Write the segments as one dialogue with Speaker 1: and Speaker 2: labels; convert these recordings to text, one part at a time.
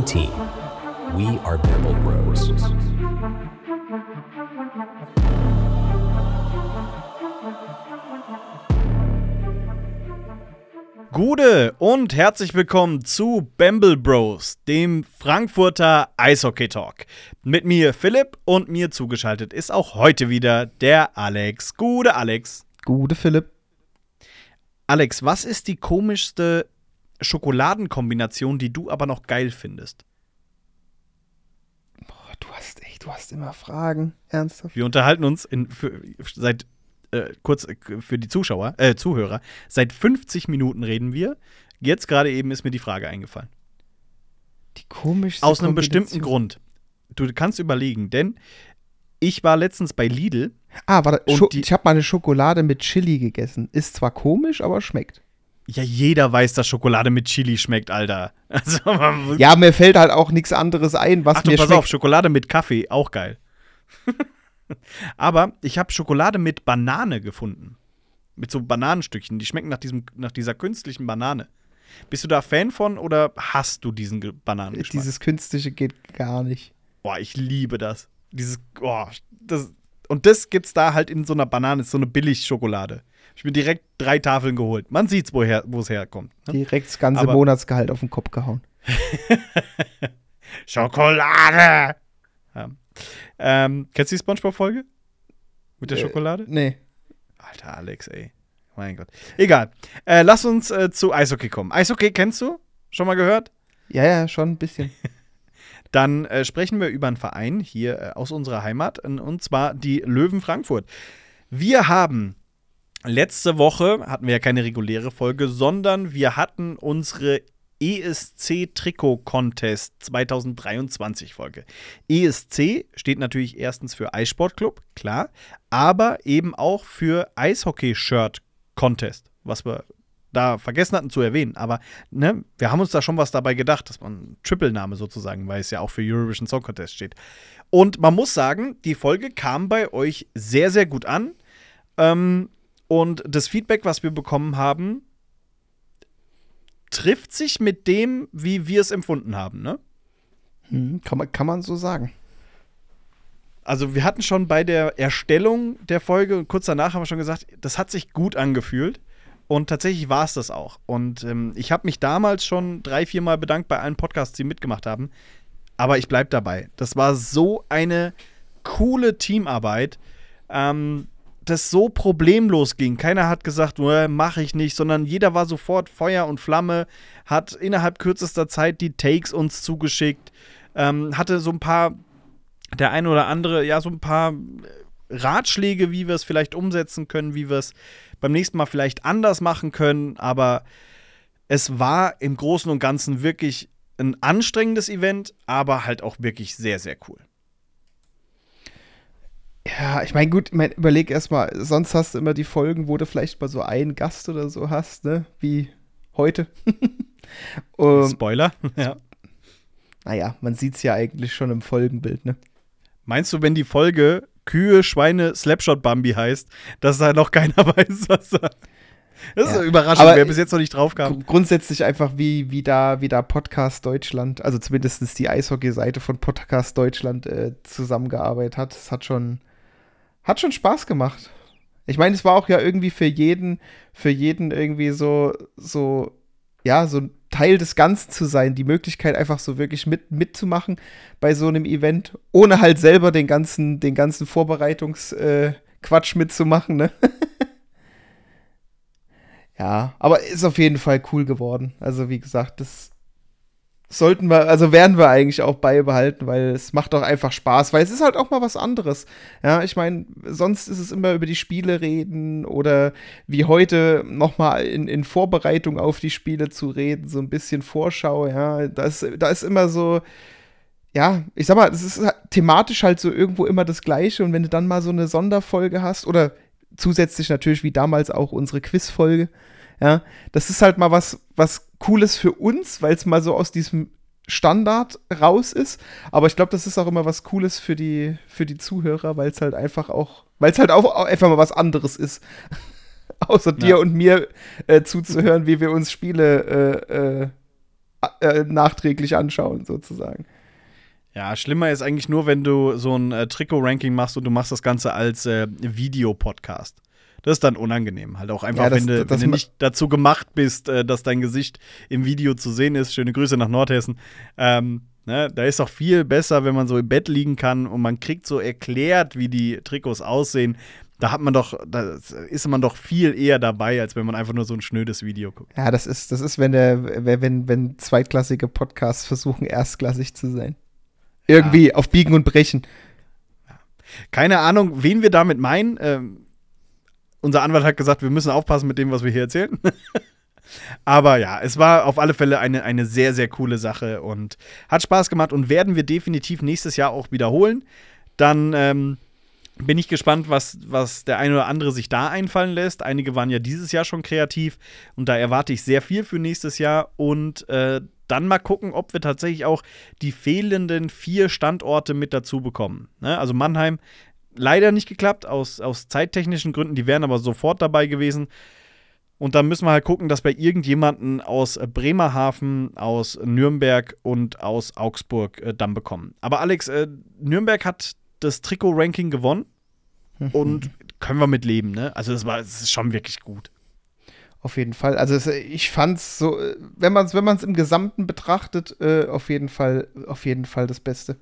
Speaker 1: One team. We are Bamble Bros.
Speaker 2: Gude und herzlich willkommen zu Bamble Bros, dem Frankfurter Eishockey Talk. Mit mir Philipp und mir zugeschaltet ist auch heute wieder der Alex. Gude Alex.
Speaker 3: Gute Philipp.
Speaker 2: Alex, was ist die komischste Schokoladenkombination, die du aber noch geil findest?
Speaker 3: Boah, du hast echt, du hast immer Fragen. Ernsthaft?
Speaker 2: Wir unterhalten uns in, für, seit äh, kurz äh, für die Zuschauer, äh, Zuhörer, seit 50 Minuten reden wir. Jetzt gerade eben ist mir die Frage eingefallen.
Speaker 3: Die komischste
Speaker 2: Aus einem bestimmten Grund. Du kannst überlegen, denn ich war letztens bei Lidl.
Speaker 3: Ah, warte, ich habe mal eine Schokolade mit Chili gegessen. Ist zwar komisch, aber schmeckt.
Speaker 2: Ja, jeder weiß, dass Schokolade mit Chili schmeckt, Alter. Also,
Speaker 3: Ja, mir fällt halt auch nichts anderes ein, was
Speaker 2: Achtung,
Speaker 3: mir
Speaker 2: pass
Speaker 3: schmeckt.
Speaker 2: auf, Schokolade mit Kaffee, auch geil. Aber ich habe Schokolade mit Banane gefunden. Mit so Bananenstückchen. Die schmecken nach, diesem, nach dieser künstlichen Banane. Bist du da Fan von oder hast du diesen Ge- Bananengeschmack?
Speaker 3: Dieses künstliche geht gar nicht.
Speaker 2: Boah, ich liebe das. Dieses, oh, das. Und das gibt's da halt in so einer Banane, ist so eine Billig-Schokolade. Ich bin direkt drei Tafeln geholt. Man sieht's, woher, wo es herkommt. ne?
Speaker 3: Direkt das ganze
Speaker 2: Aber-
Speaker 3: Monatsgehalt auf den Kopf gehauen.
Speaker 2: Schokolade! Ja. Ähm, kennst du die Spongebob-Folge? Mit der
Speaker 3: Äh,
Speaker 2: Schokolade?
Speaker 3: Nee.
Speaker 2: Alter, Alex, ey. Mein Gott. Egal. Äh, lass uns äh, zu Eishockey kommen. Eishockey kennst du? Schon mal gehört?
Speaker 3: Ja, ja, schon ein bisschen.
Speaker 2: Dann äh, sprechen wir über einen Verein hier äh, aus unserer Heimat, und zwar die Löwen Frankfurt. Wir haben letzte Woche, hatten wir ja keine reguläre Folge, sondern wir hatten unsere ESC Trikot Contest 2023 Folge. ESC steht natürlich erstens für Eissportclub, klar, aber eben auch für Eishockey Shirt Contest, was wir da vergessen hatten zu erwähnen. Aber ne, wir haben uns da schon was dabei gedacht, dass man Triple-Name sozusagen, weil es ja auch für Eurovision Song Contest steht. Und man muss sagen, die Folge kam bei euch sehr, sehr gut an. Ähm, und das Feedback, was wir bekommen haben, trifft sich mit dem, wie wir es empfunden haben, ne?
Speaker 3: Hm, kann, man, kann man so sagen.
Speaker 2: Also wir hatten schon bei der Erstellung der Folge und kurz danach haben wir schon gesagt, das hat sich gut angefühlt. Und tatsächlich war es das auch. Und ähm, ich habe mich damals schon drei, vier Mal bedankt bei allen Podcasts, die mitgemacht haben. Aber ich bleibe dabei. Das war so eine coole Teamarbeit, ähm, das so problemlos ging. Keiner hat gesagt, mache ich nicht, sondern jeder war sofort Feuer und Flamme, hat innerhalb kürzester Zeit die Takes uns zugeschickt, ähm, hatte so ein paar der eine oder andere, ja, so ein paar Ratschläge, wie wir es vielleicht umsetzen können, wie wir es beim nächsten Mal vielleicht anders machen können. Aber es war im Großen und Ganzen wirklich ein anstrengendes Event, aber halt auch wirklich sehr, sehr cool.
Speaker 3: Ja, ich meine, gut, ich mein, überleg erstmal, sonst hast du immer die Folgen, wo du vielleicht mal so einen Gast oder so hast, ne? Wie heute. um,
Speaker 2: Spoiler. ja.
Speaker 3: naja, man sieht es ja eigentlich schon im Folgenbild, ne?
Speaker 2: Meinst du, wenn die Folge Kühe, Schweine, Slapshot Bambi heißt, dass da noch keiner weiß, was da. Das ist eine Überraschung,
Speaker 3: Aber
Speaker 2: wer bis jetzt noch nicht drauf kam.
Speaker 3: Gr grundsätzlich einfach wie, wie, da, wie da Podcast Deutschland, also zumindest die Eishockey-Seite von Podcast Deutschland äh, zusammengearbeitet hat. Es hat schon, hat schon Spaß gemacht. Ich meine, es war auch ja irgendwie für jeden, für jeden irgendwie so, so, ja, so ein Teil des Ganzen zu sein, die Möglichkeit einfach so wirklich mit, mitzumachen bei so einem Event, ohne halt selber den ganzen, den ganzen Vorbereitungsquatsch äh, mitzumachen, ne? Ja, aber ist auf jeden Fall cool geworden. Also wie gesagt, das sollten wir, also werden wir eigentlich auch beibehalten, weil es macht doch einfach Spaß, weil es ist halt auch mal was anderes. Ja, ich meine, sonst ist es immer über die Spiele reden oder wie heute nochmal in, in Vorbereitung auf die Spiele zu reden, so ein bisschen Vorschau, ja, da ist, da ist immer so, ja, ich sag mal, es ist halt thematisch halt so irgendwo immer das Gleiche und wenn du dann mal so eine Sonderfolge hast oder zusätzlich natürlich wie damals auch unsere Quizfolge, ja, das ist halt mal was, was Cooles für uns, weil es mal so aus diesem Standard raus ist. Aber ich glaube, das ist auch immer was Cooles für die, für die Zuhörer, weil es halt einfach auch, weil es halt auch, auch einfach mal was anderes ist. Außer dir
Speaker 2: Ja.
Speaker 3: und mir äh, zuzuhören, wie wir uns Spiele äh, äh, äh, nachträglich anschauen, sozusagen.
Speaker 2: Ja, schlimmer ist eigentlich nur, wenn du so ein äh, Trikot-Ranking machst und du machst das Ganze als äh, Videopodcast. Das ist dann unangenehm. Halt auch einfach,
Speaker 3: Ja, das-
Speaker 2: wenn du,
Speaker 3: das
Speaker 2: wenn du nicht dazu gemacht bist, äh, dass dein Gesicht im Video zu sehen ist. Schöne Grüße nach Nordhessen. Ähm, ne, da ist auch viel besser, wenn man so im Bett liegen kann und man kriegt so erklärt, wie die Trikots aussehen. Da hat man doch, da ist man doch viel eher dabei, als wenn man einfach nur so ein schnödes Video guckt.
Speaker 3: Ja, das ist, das ist, wenn der, wenn, wenn zweitklassige Podcasts versuchen, erstklassig zu sein. Irgendwie auf Biegen und Brechen.
Speaker 2: Keine Ahnung, wen wir damit meinen. Ähm, unser Anwalt hat gesagt, wir müssen aufpassen mit dem, was wir hier erzählen. Aber ja, es war auf alle Fälle eine, eine sehr, sehr coole Sache und hat Spaß gemacht und werden wir definitiv nächstes Jahr auch wiederholen. Dann ähm, bin ich gespannt, was, was der eine oder andere sich da einfallen lässt. Einige waren ja dieses Jahr schon kreativ und da erwarte ich sehr viel für nächstes Jahr und äh, dann mal gucken, ob wir tatsächlich auch die fehlenden vier Standorte mit dazu bekommen. Ne? Also Mannheim leider nicht geklappt, aus, aus zeittechnischen Gründen, die wären aber sofort dabei gewesen. Und dann müssen wir halt gucken, dass wir irgendjemanden aus Bremerhaven, aus Nürnberg und aus Augsburg äh, dann bekommen. Aber Alex, äh, Nürnberg hat das Trikot-Ranking gewonnen und können wir mit leben, ne? Also das war das ist schon wirklich gut.
Speaker 3: Auf jeden Fall. Also es, ich fand's so, äh, wenn man es wenn man's im Gesamten betrachtet, äh, auf jeden Fall, auf jeden Fall das Beste.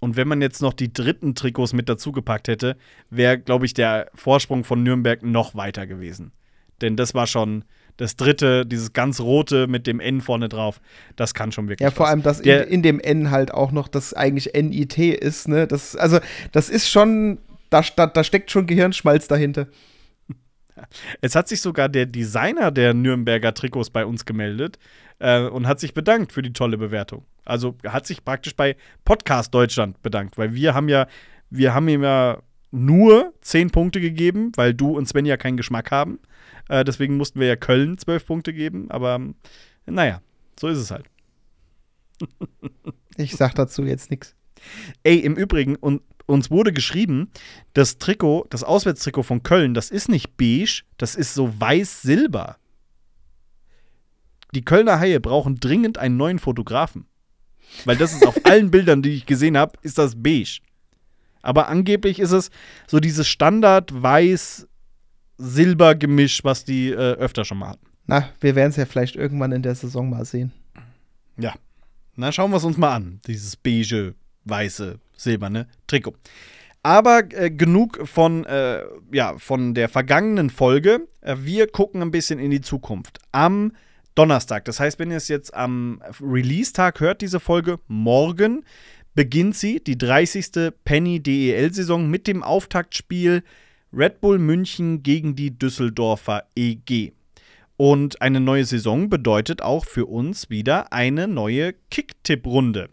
Speaker 2: Und wenn man jetzt noch die dritten Trikots mit dazugepackt hätte, wäre, glaube ich, der Vorsprung von Nürnberg noch weiter gewesen. Denn das war schon das dritte, dieses ganz rote mit dem N vorne drauf. Das kann schon wirklich.
Speaker 3: Ja, vor
Speaker 2: was.
Speaker 3: allem, dass in, in dem N halt auch noch das eigentlich NIT ist, ne? Das, also, das ist schon, da, da, da steckt schon Gehirnschmalz dahinter.
Speaker 2: Es hat sich sogar der Designer der Nürnberger Trikots bei uns gemeldet äh, und hat sich bedankt für die tolle Bewertung. Also hat sich praktisch bei Podcast Deutschland bedankt, weil wir haben ja, wir haben ihm ja nur 10 Punkte gegeben, weil du und Sven ja keinen Geschmack haben. Äh, deswegen mussten wir ja Köln 12 Punkte geben, aber naja, so ist es halt.
Speaker 3: Ich sag dazu jetzt nichts.
Speaker 2: Ey, im Übrigen, und, uns wurde geschrieben, das Trikot, das Auswärtstrikot von Köln, das ist nicht beige, das ist so weiß-silber. Die Kölner Haie brauchen dringend einen neuen Fotografen. Weil das ist auf allen Bildern, die ich gesehen habe, ist das beige. Aber angeblich ist es so dieses Standard weiß-silber-Gemisch, was die äh, öfter schon mal hatten.
Speaker 3: Na, wir werden es ja vielleicht irgendwann in der Saison mal sehen.
Speaker 2: Ja. Na, schauen wir es uns mal an. Dieses beige, weiße, silberne Trikot. Aber äh, genug von, äh, ja, von der vergangenen Folge. Äh, wir gucken ein bisschen in die Zukunft. Am Donnerstag, das heißt, wenn ihr es jetzt am Release-Tag hört, diese Folge, morgen beginnt sie, die 30. Penny DEL-Saison mit dem Auftaktspiel Red Bull München gegen die Düsseldorfer EG. Und eine neue Saison bedeutet auch für uns wieder eine neue Kick-Tipp-Runde.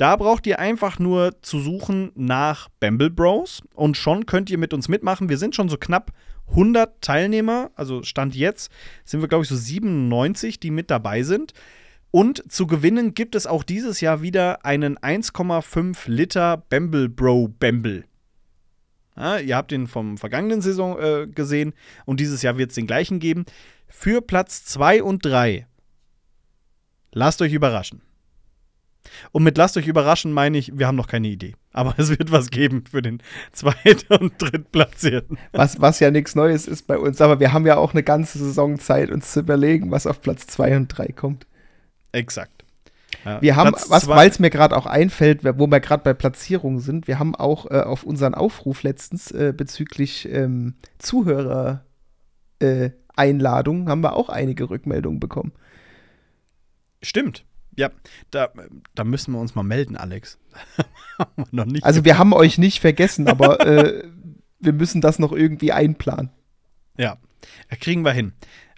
Speaker 2: Da braucht ihr einfach nur zu suchen nach Bamble Bros und schon könnt ihr mit uns mitmachen. Wir sind schon so knapp 100 Teilnehmer, also Stand jetzt sind wir, glaube ich, so 97, die mit dabei sind. Und zu gewinnen gibt es auch dieses Jahr wieder einen 1,5 Liter Bamble Bro Bamble. Ja, ihr habt den vom vergangenen Saison äh, gesehen und dieses Jahr wird es den gleichen geben. Für Platz 2 und 3. Lasst euch überraschen. Und mit lasst euch überraschen meine ich, wir haben noch keine Idee. Aber es wird was geben für den Zweit- und Drittplatzierten.
Speaker 3: Was, was ja nichts Neues ist bei uns, aber wir haben ja auch eine ganze Saison Zeit, uns zu überlegen, was auf Platz 2 und 3 kommt.
Speaker 2: Exakt. Ja,
Speaker 3: Wir haben,
Speaker 2: Platz
Speaker 3: was,
Speaker 2: zwei-
Speaker 3: weil es mir gerade auch einfällt, wo wir gerade bei Platzierungen sind, wir haben auch äh, auf unseren Aufruf letztens äh, bezüglich ähm, Zuhörer äh, haben wir auch einige Rückmeldungen bekommen.
Speaker 2: Stimmt. Ja, da, da müssen wir uns mal melden, Alex. Wir.
Speaker 3: Also wir haben euch nicht vergessen, aber äh, wir müssen das noch irgendwie einplanen.
Speaker 2: Ja, kriegen wir hin.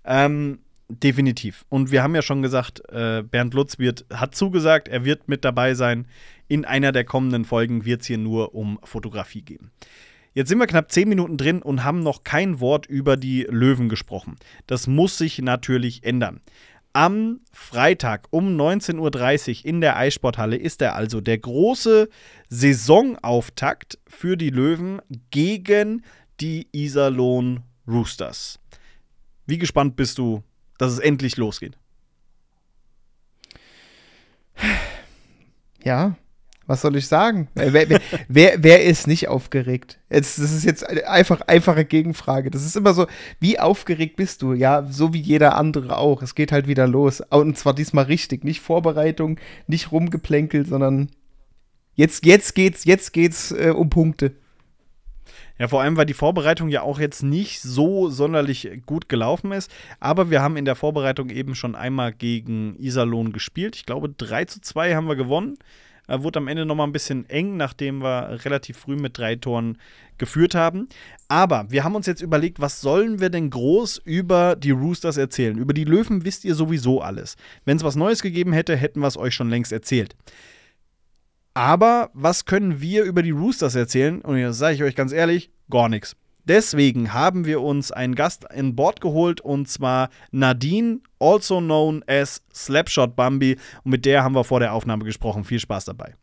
Speaker 2: Ähm, definitiv. Und wir haben ja schon gesagt, äh, Bernd Lutz wird, hat zugesagt, er wird mit dabei sein. In einer der kommenden Folgen wird es hier nur um Fotografie gehen. Jetzt sind wir knapp zehn Minuten drin und haben noch kein Wort über die Löwen gesprochen. Das muss sich natürlich ändern. Am Freitag um 19.30 Uhr in der Eissporthalle ist er also der große Saisonauftakt für die Löwen gegen die Iserlohn Roosters. Wie gespannt bist du, dass es endlich losgeht?
Speaker 3: Ja, was soll ich sagen? Wer, wer, wer, wer, ist nicht aufgeregt? Jetzt, das ist jetzt einfach einfache Gegenfrage. Das ist immer so, wie aufgeregt bist du? Ja, so wie jeder andere auch. Es geht halt wieder los. Und zwar diesmal richtig. Nicht Vorbereitung, nicht rumgeplänkelt, sondern jetzt, jetzt geht's, jetzt geht's äh, um Punkte.
Speaker 2: Ja, vor allem, weil die Vorbereitung ja auch jetzt nicht so sonderlich gut gelaufen ist. Aber wir haben in der Vorbereitung eben schon einmal gegen Iserlohn gespielt. Ich glaube, 3 zu 2 haben wir gewonnen. Äh, wurde am Ende nochmal ein bisschen eng, nachdem wir relativ früh mit drei Toren geführt haben. Aber wir haben uns jetzt überlegt, was sollen wir denn groß über die Roosters erzählen? Über die Löwen wisst ihr sowieso alles. Wenn es was Neues gegeben hätte, hätten wir es euch schon längst erzählt. Aber was können wir über die Roosters erzählen? Und jetzt sage ich euch ganz ehrlich, gar nichts. Deswegen haben wir uns einen Gast in Bord geholt und zwar Nadine, also known as Slapshot Bambi. Und mit der haben wir vor der Aufnahme gesprochen. Viel Spaß dabei.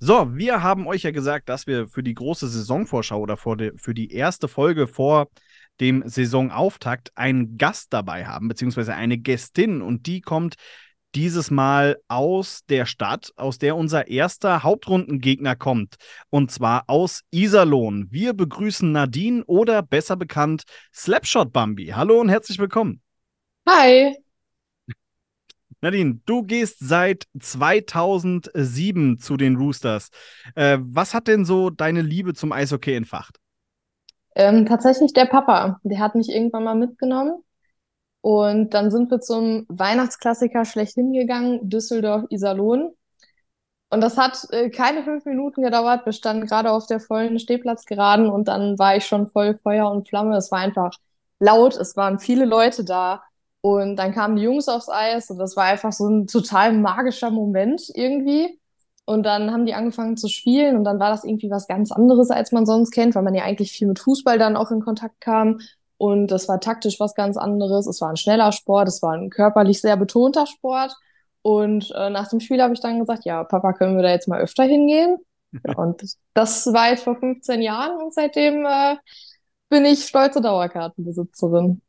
Speaker 2: So, wir haben euch ja gesagt, dass wir für die große Saisonvorschau oder de, für die erste Folge vor dem Saisonauftakt einen Gast dabei haben, beziehungsweise eine Gästin. Und die kommt dieses Mal aus der Stadt, aus der unser erster Hauptrundengegner kommt. Und zwar aus Iserlohn. Wir begrüßen Nadine oder besser bekannt Slapshot Bambi. Hallo und herzlich willkommen.
Speaker 4: Hi.
Speaker 2: Nadine, du gehst seit 2007 zu den Roosters. Äh, was hat denn so deine Liebe zum Eishockey entfacht?
Speaker 4: Ähm, tatsächlich der Papa. Der hat mich irgendwann mal mitgenommen und dann sind wir zum Weihnachtsklassiker schlechthin gegangen, Düsseldorf-Iserlohn. Und das hat äh, keine fünf Minuten gedauert. Wir standen gerade auf der vollen Stehplatzgeraden und dann war ich schon voll Feuer und Flamme. Es war einfach laut, es waren viele Leute da. Und dann kamen die Jungs aufs Eis und das war einfach so ein total magischer Moment irgendwie. Und dann haben die angefangen zu spielen und dann war das irgendwie was ganz anderes, als man sonst kennt, weil man ja eigentlich viel mit Fußball dann auch in Kontakt kam. Und das war taktisch was ganz anderes. Es war ein schneller Sport, es war ein körperlich sehr betonter Sport. Und äh, nach dem Spiel habe ich dann gesagt, ja, Papa, können wir da jetzt mal öfter hingehen? Und das war jetzt vor 15 Jahren und seitdem äh, bin ich stolze Dauerkartenbesitzerin.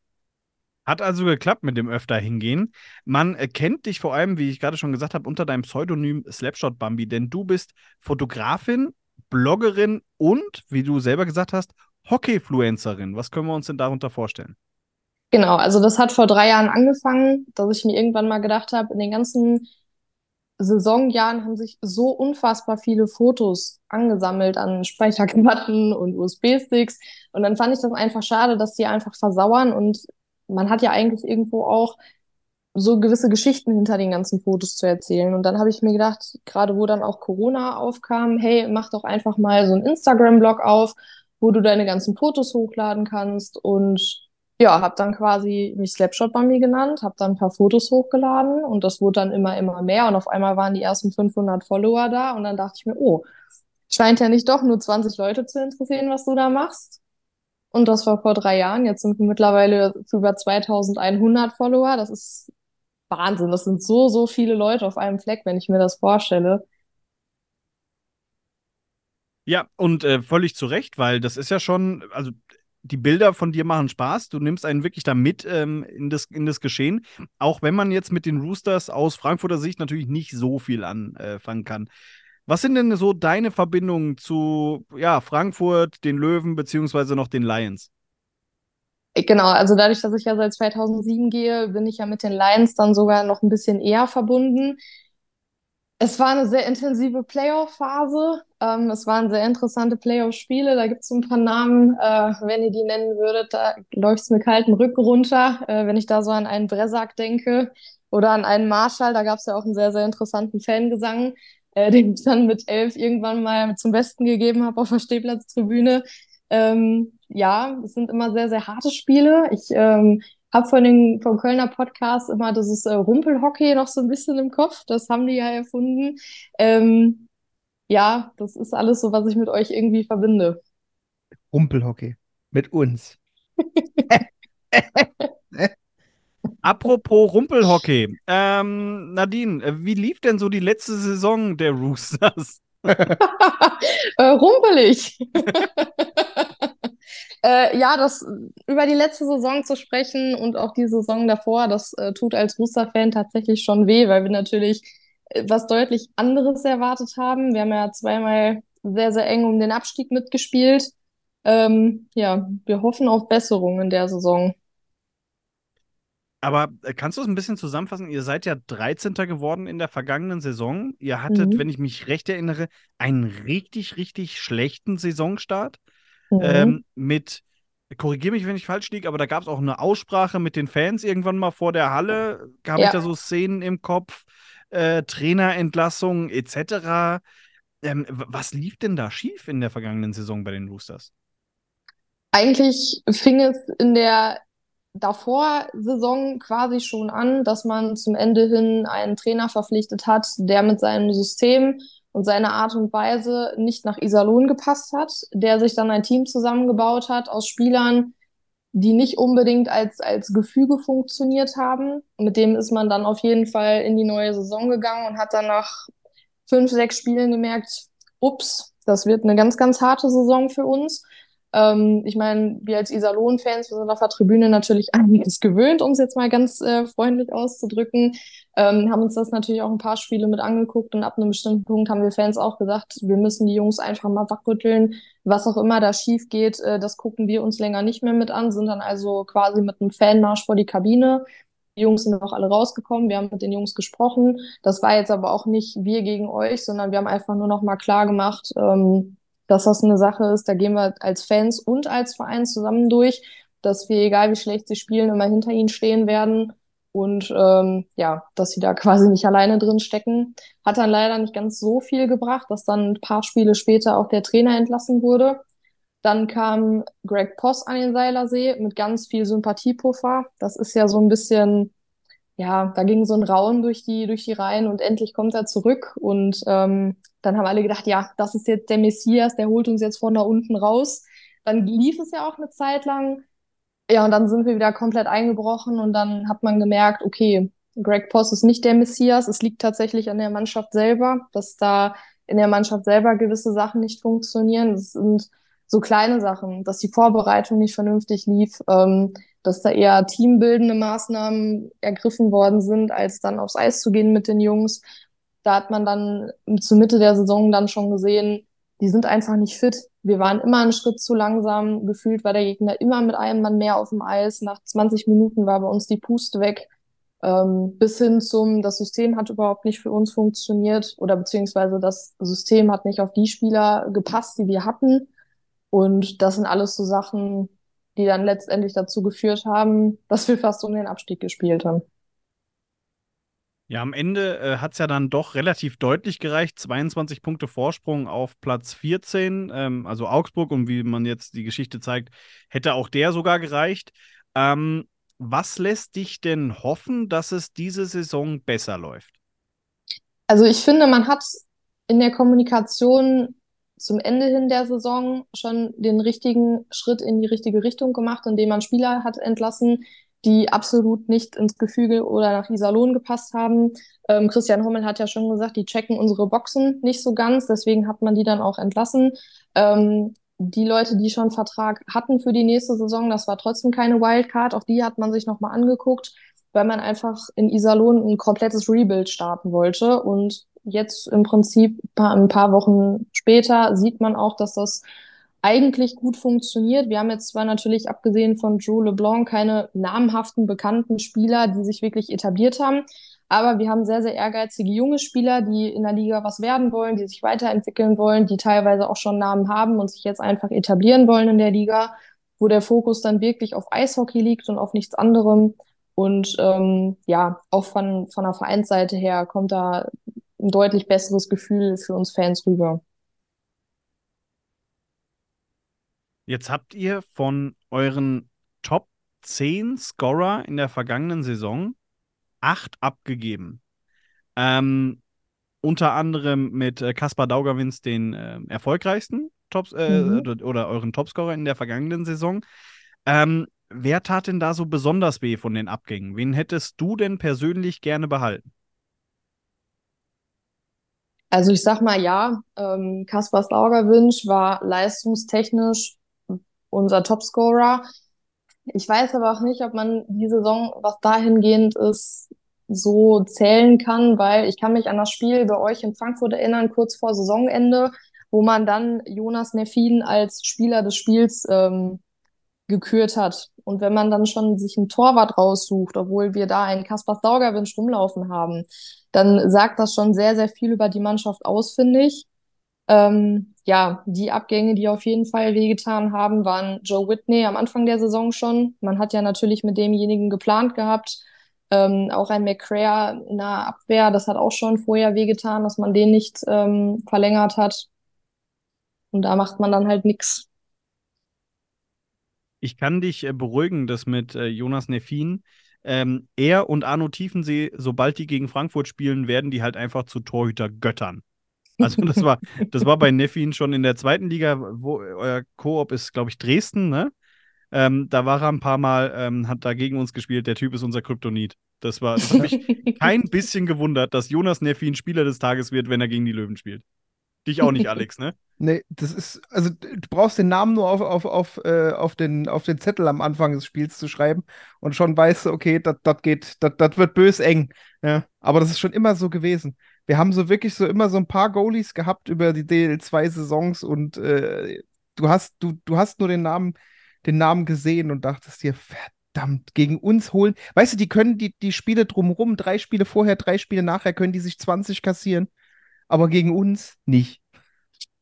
Speaker 2: Hat also geklappt mit dem öfter hingehen. Man kennt dich vor allem, wie ich gerade schon gesagt habe, unter deinem Pseudonym Slapshot Bambi, denn du bist Fotografin, Bloggerin und, wie du selber gesagt hast, Hockeyfluencerin. Was können wir uns denn darunter vorstellen?
Speaker 4: Genau, also das hat vor drei Jahren angefangen, dass ich mir irgendwann mal gedacht habe, in den ganzen Saisonjahren haben sich so unfassbar viele Fotos angesammelt an Speicherkarten und USB-Sticks. Und dann fand ich das einfach schade, dass die einfach versauern. Und man hat ja eigentlich irgendwo auch so gewisse Geschichten hinter den ganzen Fotos zu erzählen. Und dann habe ich mir gedacht, gerade wo dann auch Corona aufkam, hey, mach doch einfach mal so einen Instagram-Blog auf wo du deine ganzen Fotos hochladen kannst und ja, habe dann quasi mich Slapshot bei mir genannt, habe dann ein paar Fotos hochgeladen und das wurde dann immer, immer mehr und auf einmal waren die ersten 500 Follower da und dann dachte ich mir, oh, scheint ja nicht doch nur 20 Leute zu interessieren, was du da machst. Und das war vor drei Jahren. Jetzt sind wir mittlerweile über 2100 Follower. Das ist Wahnsinn. Das sind so, so viele Leute auf einem Fleck, wenn ich mir das vorstelle.
Speaker 2: Ja, und äh, völlig zu Recht, weil das ist ja schon, also die Bilder von dir machen Spaß. Du nimmst einen wirklich da mit ähm, in, das, in das Geschehen. Auch wenn man jetzt mit den Roosters aus Frankfurter Sicht natürlich nicht so viel anfangen kann. Was sind denn so deine Verbindungen zu ja, Frankfurt, den Löwen, beziehungsweise noch den Lions?
Speaker 4: Genau, also dadurch, dass ich ja seit 2007 gehe, bin ich ja mit den Lions dann sogar noch ein bisschen eher verbunden. Es war eine sehr intensive Playoff-Phase. Ähm, es waren sehr interessante Playoff-Spiele. Da gibt es ein paar Namen, äh, wenn ihr die nennen würdet, da läuft es mir kalten Rücken runter. Äh, wenn ich da so an einen Bresak denke oder an einen Marshall, da gab es ja auch einen sehr, sehr interessanten Fangesang, äh, den ich dann mit elf irgendwann mal zum Besten gegeben habe auf der Stehplatztribüne. Ähm, ja, es sind immer sehr, sehr harte Spiele. Ich ähm, habe von den vom Kölner Podcast immer dieses äh, Rumpelhockey noch so ein bisschen im Kopf. Das haben die ja erfunden. Ähm, ja, das ist alles so, was ich mit euch irgendwie verbinde.
Speaker 3: Rumpelhockey. Mit uns.
Speaker 2: Apropos Rumpelhockey. Ähm, Nadine, äh, wie lief denn so die letzte Saison der Roosters?
Speaker 4: äh, rumpelig. Äh, ja, das über die letzte Saison zu sprechen und auch die Saison davor, das äh, tut als Rooster-Fan tatsächlich schon weh, weil wir natürlich was deutlich anderes erwartet haben. Wir haben ja zweimal sehr, sehr eng um den Abstieg mitgespielt. Ähm, ja, wir hoffen auf Besserung in der Saison.
Speaker 2: Aber äh, kannst du es ein bisschen zusammenfassen? Ihr seid ja 13. geworden in der vergangenen Saison. Ihr hattet, mhm. wenn ich mich recht erinnere, einen richtig, richtig schlechten Saisonstart. Mhm. Ähm, mit, korrigiere mich, wenn ich falsch liege, aber da gab es auch eine Aussprache mit den Fans irgendwann mal vor der Halle. Habe ja. ich da so Szenen im Kopf, äh, Trainerentlassungen etc. Ähm, was lief denn da schief in der vergangenen Saison bei den Roosters?
Speaker 4: Eigentlich fing es in der davor Saison quasi schon an, dass man zum Ende hin einen Trainer verpflichtet hat, der mit seinem System und seiner Art und Weise nicht nach Iserlohn gepasst hat, der sich dann ein Team zusammengebaut hat aus Spielern, die nicht unbedingt als, als Gefüge funktioniert haben. Mit dem ist man dann auf jeden Fall in die neue Saison gegangen und hat dann nach fünf, sechs Spielen gemerkt, ups, das wird eine ganz, ganz harte Saison für uns. Ähm, ich meine, wir als Iserlohn-Fans, wir sind auf der Tribüne natürlich einiges gewöhnt, um es jetzt mal ganz äh, freundlich auszudrücken. Ähm, haben uns das natürlich auch ein paar Spiele mit angeguckt und ab einem bestimmten Punkt haben wir Fans auch gesagt, wir müssen die Jungs einfach mal wachrütteln. Was auch immer da schief geht, äh, das gucken wir uns länger nicht mehr mit an, sind dann also quasi mit einem Fanmarsch vor die Kabine. Die Jungs sind auch alle rausgekommen, wir haben mit den Jungs gesprochen. Das war jetzt aber auch nicht wir gegen euch, sondern wir haben einfach nur noch mal klar gemacht, ähm, dass das eine Sache ist, da gehen wir als Fans und als Verein zusammen durch, dass wir, egal wie schlecht sie spielen, immer hinter ihnen stehen werden und ähm, ja, dass sie da quasi nicht alleine drin stecken. Hat dann leider nicht ganz so viel gebracht, dass dann ein paar Spiele später auch der Trainer entlassen wurde. Dann kam Greg Poss an den Seilersee mit ganz viel Sympathiepuffer. Das ist ja so ein bisschen ja, da ging so ein Rauen durch die, durch die Reihen und endlich kommt er zurück. Und ähm, dann haben alle gedacht, ja, das ist jetzt der Messias, der holt uns jetzt von da unten raus. Dann lief es ja auch eine Zeit lang. Ja, und dann sind wir wieder komplett eingebrochen und dann hat man gemerkt, okay, Greg Poss ist nicht der Messias. Es liegt tatsächlich an der Mannschaft selber, dass da in der Mannschaft selber gewisse Sachen nicht funktionieren. Das sind so kleine Sachen, dass die Vorbereitung nicht vernünftig lief. Ähm, dass da eher teambildende Maßnahmen ergriffen worden sind, als dann aufs Eis zu gehen mit den Jungs. Da hat man dann zur Mitte der Saison dann schon gesehen, die sind einfach nicht fit. Wir waren immer einen Schritt zu langsam. Gefühlt war der Gegner immer mit einem Mann mehr auf dem Eis. Nach 20 Minuten war bei uns die Puste weg. Ähm, bis hin zum, das System hat überhaupt nicht für uns funktioniert oder beziehungsweise das System hat nicht auf die Spieler gepasst, die wir hatten. Und das sind alles so Sachen, die dann letztendlich dazu geführt haben, dass wir fast um den Abstieg gespielt haben.
Speaker 2: Ja, am Ende äh, hat es ja dann doch relativ deutlich gereicht. 22 Punkte Vorsprung auf Platz 14, ähm, also Augsburg. Und wie man jetzt die Geschichte zeigt, hätte auch der sogar gereicht. Ähm, was lässt dich denn hoffen, dass es diese Saison besser läuft?
Speaker 4: Also ich finde, man hat in der Kommunikation zum Ende hin der Saison schon den richtigen Schritt in die richtige Richtung gemacht, indem man Spieler hat entlassen, die absolut nicht ins Gefüge oder nach Iserlohn gepasst haben. Ähm, Christian Hommel hat ja schon gesagt, die checken unsere Boxen nicht so ganz, deswegen hat man die dann auch entlassen. Ähm, die Leute, die schon Vertrag hatten für die nächste Saison, das war trotzdem keine Wildcard, auch die hat man sich nochmal angeguckt, weil man einfach in Iserlohn ein komplettes Rebuild starten wollte und jetzt im Prinzip ein paar Wochen später sieht man auch, dass das eigentlich gut funktioniert. Wir haben jetzt zwar natürlich abgesehen von Drew LeBlanc keine namhaften, bekannten Spieler, die sich wirklich etabliert haben, aber wir haben sehr, sehr ehrgeizige junge Spieler, die in der Liga was werden wollen, die sich weiterentwickeln wollen, die teilweise auch schon Namen haben und sich jetzt einfach etablieren wollen in der Liga, wo der Fokus dann wirklich auf Eishockey liegt und auf nichts anderem. Und ähm, ja, auch von, von der Vereinsseite her kommt da ein deutlich besseres Gefühl für uns Fans rüber.
Speaker 2: Jetzt habt ihr von euren Top 10 Scorer in der vergangenen Saison acht abgegeben. Ähm, unter anderem mit äh, Kaspar Daugavins den äh, erfolgreichsten Tops, äh, mhm. oder euren Topscorer in der vergangenen Saison. Ähm, wer tat denn da so besonders weh von den Abgängen? Wen hättest du denn persönlich gerne behalten?
Speaker 4: Also ich sag mal ja, ähm, Kaspar Slaugerwünsch war leistungstechnisch unser Topscorer. Ich weiß aber auch nicht, ob man die Saison, was dahingehend ist, so zählen kann, weil ich kann mich an das Spiel bei euch in Frankfurt erinnern, kurz vor Saisonende, wo man dann Jonas Neffin als Spieler des Spiels ähm, gekürt hat. Und wenn man dann schon sich einen Torwart raussucht, obwohl wir da einen Kaspar Saugerwinsch rumlaufen haben, dann sagt das schon sehr, sehr viel über die Mannschaft aus, finde ich. Ähm, ja, die Abgänge, die auf jeden Fall wehgetan haben, waren Joe Whitney am Anfang der Saison schon. Man hat ja natürlich mit demjenigen geplant gehabt. Ähm, auch ein McCrea in der Abwehr, das hat auch schon vorher wehgetan, dass man den nicht ähm, verlängert hat. Und da macht man dann halt nichts.
Speaker 2: Ich kann dich äh, beruhigen, dass mit äh, Jonas Neffin ähm, er und Arno Tiefensee, sobald die gegen Frankfurt spielen, werden die halt einfach zu Torhüter-Göttern. Also das war, das war bei Neffin schon in der zweiten Liga, wo euer Koop ist, glaube ich, Dresden, ne? Ähm, da war er ein paar Mal, ähm, hat da gegen uns gespielt. Der Typ ist unser Kryptonit. Das war, das hat mich kein bisschen gewundert, dass Jonas Neffin Spieler des Tages wird, wenn er gegen die Löwen spielt. Dich auch nicht, Alex, ne?
Speaker 3: Nee, das ist, also du brauchst den Namen nur auf, auf, auf, äh, auf, den, auf den Zettel am Anfang des Spiels zu schreiben und schon weißt du, okay, das geht, das wird bös eng. Ja, aber das ist schon immer so gewesen. Wir haben so wirklich so immer so ein paar Goalies gehabt über die DL2-Saisons und äh, du hast, du, du hast nur den Namen, den Namen gesehen und dachtest dir, verdammt, gegen uns holen. Weißt du, die können die, die Spiele drumherum, drei Spiele vorher, drei Spiele nachher, können die sich 20 kassieren aber gegen uns nicht.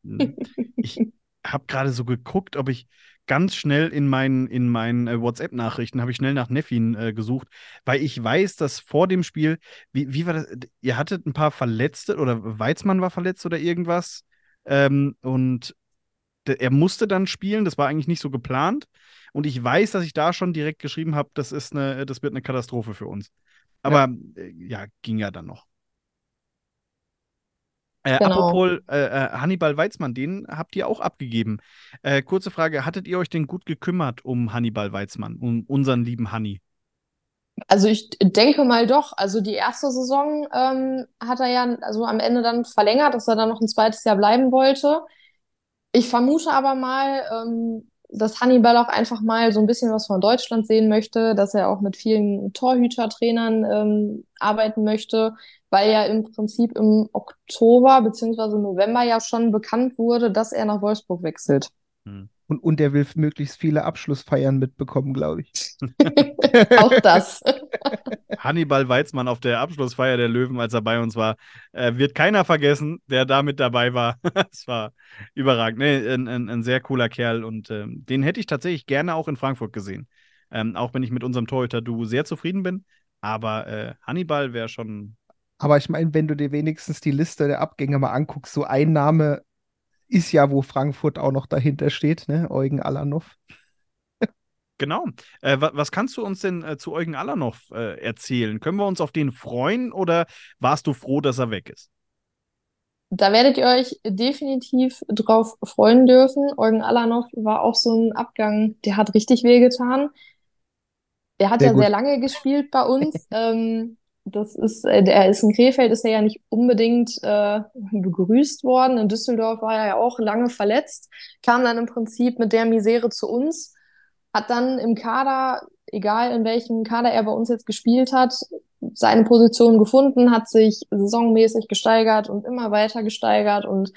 Speaker 2: Hm. Ich habe gerade so geguckt, ob ich ganz schnell in meinen, in meinen äh, WhatsApp-Nachrichten habe ich schnell nach Neffin äh, gesucht, weil ich weiß, dass vor dem Spiel, wie, wie war das? Ihr hattet ein paar Verletzte oder Weizmann war verletzt oder irgendwas. Ähm, und er musste dann spielen, das war eigentlich nicht so geplant. Und ich weiß, dass ich da schon direkt geschrieben habe, das ist eine, das wird eine Katastrophe für uns. Aber ja, äh, ja ging ja dann noch. Äh, genau. Apropos äh, äh, Hannibal Weizmann, den habt ihr auch abgegeben. Äh, kurze Frage: Hattet ihr euch denn gut gekümmert um Hannibal Weizmann, um unseren lieben Hanni?
Speaker 4: Also ich denke mal doch. Also die erste Saison ähm, hat er ja also am Ende dann verlängert, dass er dann noch ein zweites Jahr bleiben wollte. Ich vermute aber mal, ähm, dass Hannibal auch einfach mal so ein bisschen was von Deutschland sehen möchte, dass er auch mit vielen Torhütertrainern ähm, arbeiten möchte weil ja im Prinzip im Oktober bzw. November ja schon bekannt wurde, dass er nach Wolfsburg wechselt.
Speaker 3: Hm. Und, und er will möglichst viele Abschlussfeiern mitbekommen, glaube ich.
Speaker 4: Auch das.
Speaker 2: Hannibal Weizmann auf der Abschlussfeier der Löwen, als er bei uns war, äh, wird keiner vergessen, der da mit dabei war. Es war überragend. Nee, ein, ein, ein, sehr cooler Kerl und ähm, den hätte ich tatsächlich gerne auch in Frankfurt gesehen. Ähm, auch wenn ich mit unserem Torhüter-Du sehr zufrieden bin. Aber äh, Hannibal wäre schon
Speaker 3: aber ich meine, wenn du dir wenigstens die Liste der Abgänge mal anguckst, so ein Name ist ja, wo Frankfurt auch noch dahinter steht, ne? Eugen Alanov.
Speaker 2: Genau. Äh, was kannst du uns denn äh, zu Eugen Alanov äh, erzählen? Können wir uns auf den freuen oder warst du froh, dass er weg ist?
Speaker 4: Da werdet ihr euch definitiv drauf freuen dürfen. Eugen Alanov war auch so ein Abgang, der hat richtig wehgetan. Der hat sehr ja gut. sehr lange gespielt bei uns. ähm, das ist, äh, er ist in Krefeld, ist er ja nicht unbedingt äh, begrüßt worden. In Düsseldorf war er ja auch lange verletzt, kam dann im Prinzip mit der Misere zu uns, hat dann im Kader, egal in welchem Kader er bei uns jetzt gespielt hat, seine Position gefunden, hat sich saisonmäßig gesteigert und immer weiter gesteigert und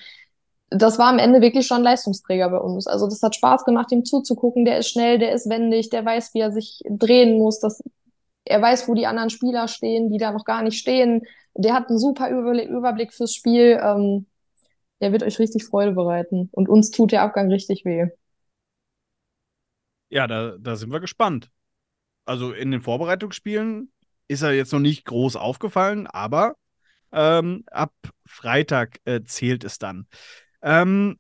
Speaker 4: das war am Ende wirklich schon Leistungsträger bei uns. Also das hat Spaß gemacht, ihm zuzugucken. Der ist schnell, der ist wendig, der weiß, wie er sich drehen muss. Das er weiß, wo die anderen Spieler stehen, die da noch gar nicht stehen. Der hat einen super Überblick fürs Spiel. Ähm, der wird euch richtig Freude bereiten. Und uns tut der Abgang richtig weh.
Speaker 2: Ja, da, da sind wir gespannt. Also in den Vorbereitungsspielen ist er jetzt noch nicht groß aufgefallen, aber ähm, ab Freitag äh, zählt es dann. Ähm,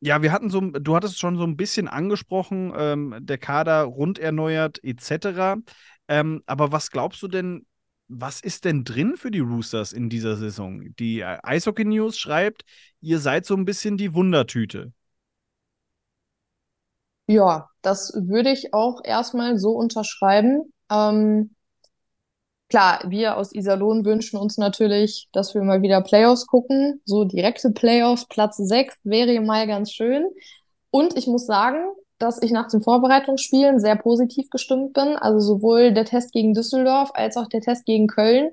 Speaker 2: ja, wir hatten so, du hattest schon so ein bisschen angesprochen, ähm, der Kader rund erneuert etc. Ähm, aber was glaubst du denn, was ist denn drin für die Roosters in dieser Saison? Die äh, Eishockey News schreibt, ihr seid so ein bisschen die Wundertüte.
Speaker 4: Ja, das würde ich auch erstmal so unterschreiben. Ähm, klar, wir aus Iserlohn wünschen uns natürlich, dass wir mal wieder Playoffs gucken. So direkte Playoffs, Platz 6 wäre mal ganz schön. Und ich muss sagen, dass ich nach den Vorbereitungsspielen sehr positiv gestimmt bin. Also sowohl der Test gegen Düsseldorf als auch der Test gegen Köln.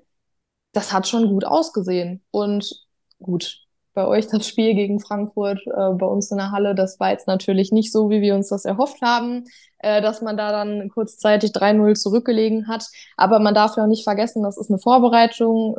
Speaker 4: Das hat schon gut ausgesehen. Und gut, bei euch das Spiel gegen Frankfurt, äh, bei uns in der Halle, das war jetzt natürlich nicht so, wie wir uns das erhofft haben, äh, dass man da dann kurzzeitig 3-0 zurückgelegen hat. Aber man darf ja auch nicht vergessen, das ist eine Vorbereitung.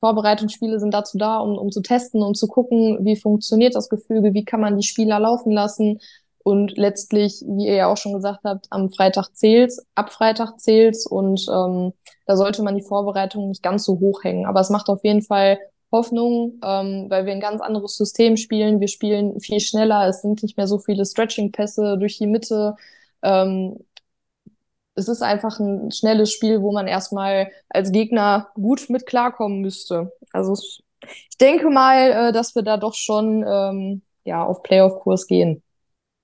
Speaker 4: Vorbereitungsspiele sind dazu da, um, um zu testen, um zu gucken, wie funktioniert das Gefüge, wie kann man die Spieler laufen lassen. Und letztlich, wie ihr ja auch schon gesagt habt, am Freitag zählt's, ab Freitag zählt's und ähm, da sollte man die Vorbereitung nicht ganz so hoch hängen. Aber es macht auf jeden Fall Hoffnung, ähm, weil wir ein ganz anderes System spielen. Wir spielen viel schneller, es sind nicht mehr so viele Stretching-Pässe durch die Mitte. Ähm, es ist einfach ein schnelles Spiel, wo man erstmal als Gegner gut mit klarkommen müsste. Also ich denke mal, äh, dass wir da doch schon ähm, ja, auf Playoff-Kurs gehen.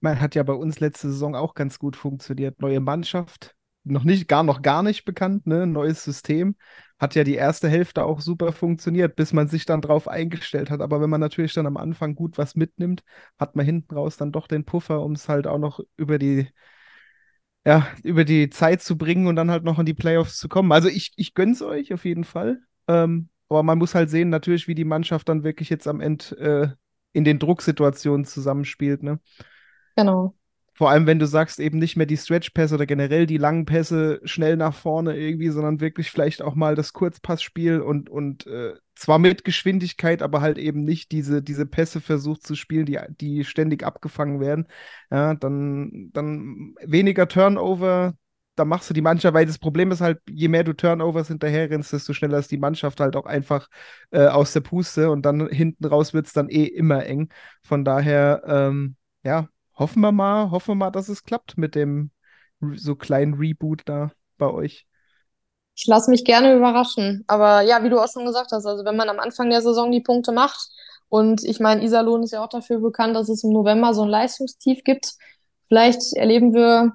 Speaker 3: Man hat ja bei uns letzte Saison auch ganz gut funktioniert. Neue Mannschaft, noch nicht, gar noch gar nicht bekannt, ne? Neues System. Hat ja die erste Hälfte auch super funktioniert, bis man sich dann drauf eingestellt hat. Aber wenn man natürlich dann am Anfang gut was mitnimmt, hat man hinten raus dann doch den Puffer, um es halt auch noch über die, ja, über die Zeit zu bringen und dann halt noch in die Playoffs zu kommen. Also ich, ich gönn's euch auf jeden Fall. Ähm, aber man muss halt sehen, natürlich, wie die Mannschaft dann wirklich jetzt am Ende äh, in den Drucksituationen zusammenspielt, ne?
Speaker 4: Genau.
Speaker 3: Vor allem, wenn du sagst, eben nicht mehr die Stretch-Pässe oder generell die langen Pässe schnell nach vorne irgendwie, sondern wirklich vielleicht auch mal das Kurzpassspiel und, und äh, zwar mit Geschwindigkeit, aber halt eben nicht diese, diese Pässe versucht zu spielen, die, die ständig abgefangen werden. Ja, dann, dann weniger Turnover, da machst du die Mannschaft, weil das Problem ist halt, je mehr du Turnovers hinterher rennst, desto schneller ist die Mannschaft halt auch einfach äh, aus der Puste und dann hinten raus wird es dann eh immer eng. Von daher, ähm, ja, hoffen wir mal, hoffen wir mal, dass es klappt mit dem so kleinen Reboot da bei euch.
Speaker 4: Ich lasse mich gerne überraschen. Aber ja, wie du auch schon gesagt hast, also wenn man am Anfang der Saison die Punkte macht, und ich meine, Iserlohn ist ja auch dafür bekannt, dass es im November so ein Leistungstief gibt. Vielleicht erleben wir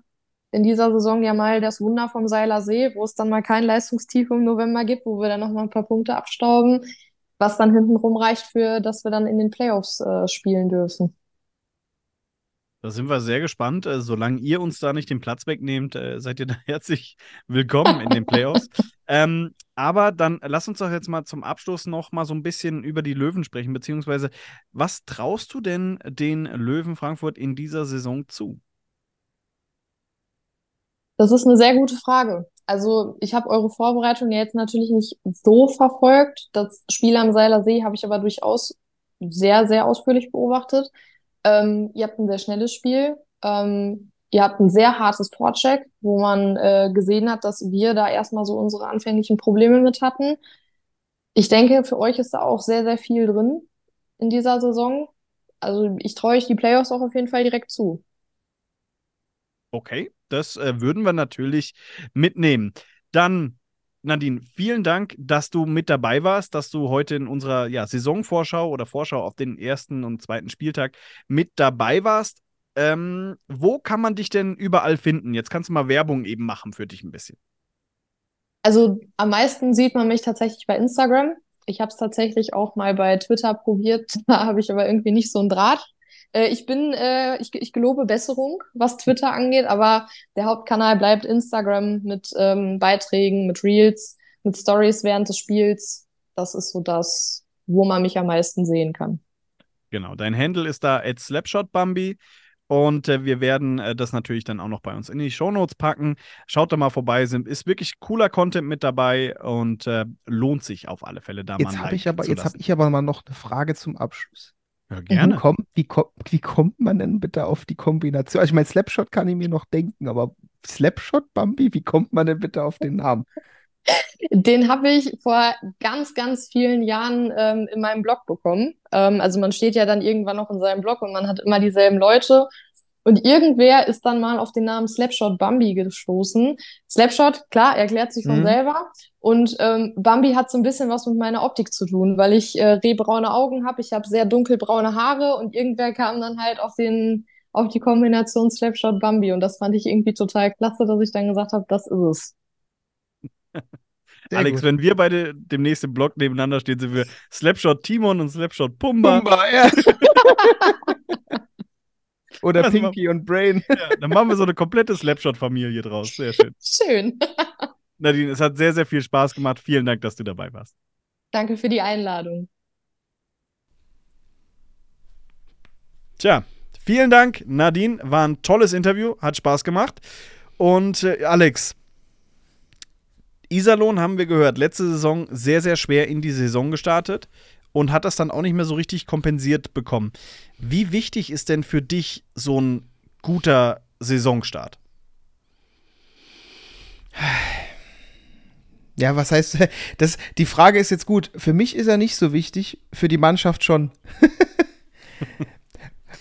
Speaker 4: in dieser Saison ja mal das Wunder vom Seiler See, wo es dann mal kein Leistungstief im November gibt, wo wir dann nochmal ein paar Punkte abstauben, was dann hintenrum reicht für, dass wir dann in den Playoffs äh, spielen dürfen.
Speaker 2: Da sind wir sehr gespannt. Äh, solange ihr uns da nicht den Platz wegnehmt, äh, seid ihr da herzlich willkommen in den Playoffs. ähm, aber dann lass uns doch jetzt mal zum Abschluss noch mal so ein bisschen über die Löwen sprechen, beziehungsweise was traust du denn den Löwen Frankfurt in dieser Saison zu?
Speaker 4: Das ist eine sehr gute Frage. Also ich habe eure Vorbereitung ja jetzt natürlich nicht so verfolgt. Das Spiel am Seiler See habe ich aber durchaus sehr, sehr ausführlich beobachtet. Ähm, ihr habt ein sehr schnelles Spiel. Ähm, ihr habt ein sehr hartes Vorcheck, wo man äh, gesehen hat, dass wir da erstmal so unsere anfänglichen Probleme mit hatten. Ich denke, für euch ist da auch sehr, sehr viel drin in dieser Saison. Also ich traue euch die Playoffs auch auf jeden Fall direkt zu.
Speaker 2: Okay, das äh, würden wir natürlich mitnehmen. Dann Nadine, vielen Dank, dass du mit dabei warst, dass du heute in unserer ja, Saisonvorschau oder Vorschau auf den ersten und zweiten Spieltag mit dabei warst. Ähm, wo kann man dich denn überall finden? Jetzt kannst du mal Werbung eben machen für dich ein bisschen.
Speaker 4: Also am meisten sieht man mich tatsächlich bei Instagram. Ich habe es tatsächlich auch mal bei Twitter probiert, da habe ich aber irgendwie nicht so einen Draht. Äh, ich bin, äh, ich, ich gelobe Besserung, was Twitter angeht, aber der Hauptkanal bleibt Instagram mit ähm, Beiträgen, mit Reels, mit Stories während des Spiels. Das ist so das, wo man mich am meisten sehen kann.
Speaker 2: Genau, dein Handle ist da at slapshotbambi. Und äh, wir werden äh, das natürlich dann auch noch bei uns in die Shownotes packen. Schaut da mal vorbei, sind, ist wirklich cooler Content mit dabei und äh, lohnt sich auf alle Fälle da
Speaker 3: jetzt mal. Hab ich aber, jetzt habe ich aber mal noch eine Frage zum Abschluss.
Speaker 2: Ja, gerne.
Speaker 3: Wie kommt, wie, wie kommt man denn bitte auf die Kombination? Also ich meine, Slapshot kann ich mir noch denken, aber Slapshot Bambi, wie kommt man denn bitte auf den Namen?
Speaker 4: Den habe ich vor ganz, ganz vielen Jahren ähm, in meinem Blog bekommen. Ähm, also man steht ja dann irgendwann noch in seinem Blog und man hat immer dieselben Leute. Und irgendwer ist dann mal auf den Namen Slapshot Bambi gestoßen. Slapshot, klar, erklärt sich von mhm. selber. Und ähm, Bambi hat so ein bisschen was mit meiner Optik zu tun, weil ich äh, rehbraune Augen habe, ich habe sehr dunkelbraune Haare und irgendwer kam dann halt auf den auf die Kombination Slapshot Bambi und das fand ich irgendwie total klasse, dass ich dann gesagt habe, das ist es.
Speaker 2: Alex, gut. wenn wir beide demnächst im Blog nebeneinander stehen, sind wir Slapshot Timon und Slapshot Pumba. Pumba, ja.
Speaker 3: Oder
Speaker 2: Das
Speaker 3: Pinky und Brain.
Speaker 2: Ja, dann machen wir so eine komplette Slapshot-Familie draus. Sehr schön.
Speaker 4: Schön.
Speaker 2: Nadine, es hat sehr, sehr viel Spaß gemacht. Vielen Dank, dass du dabei warst.
Speaker 4: Danke für die Einladung.
Speaker 2: Tja, vielen Dank, Nadine. War ein tolles Interview, hat Spaß gemacht. Und äh, Alex, Iserlohn haben wir gehört, letzte Saison sehr, sehr schwer in die Saison gestartet und hat das dann auch nicht mehr so richtig kompensiert bekommen. Wie wichtig ist denn für dich so ein guter Saisonstart?
Speaker 3: Ja, was heißt, das, die Frage ist jetzt gut. Für mich ist er nicht so wichtig, für die Mannschaft schon.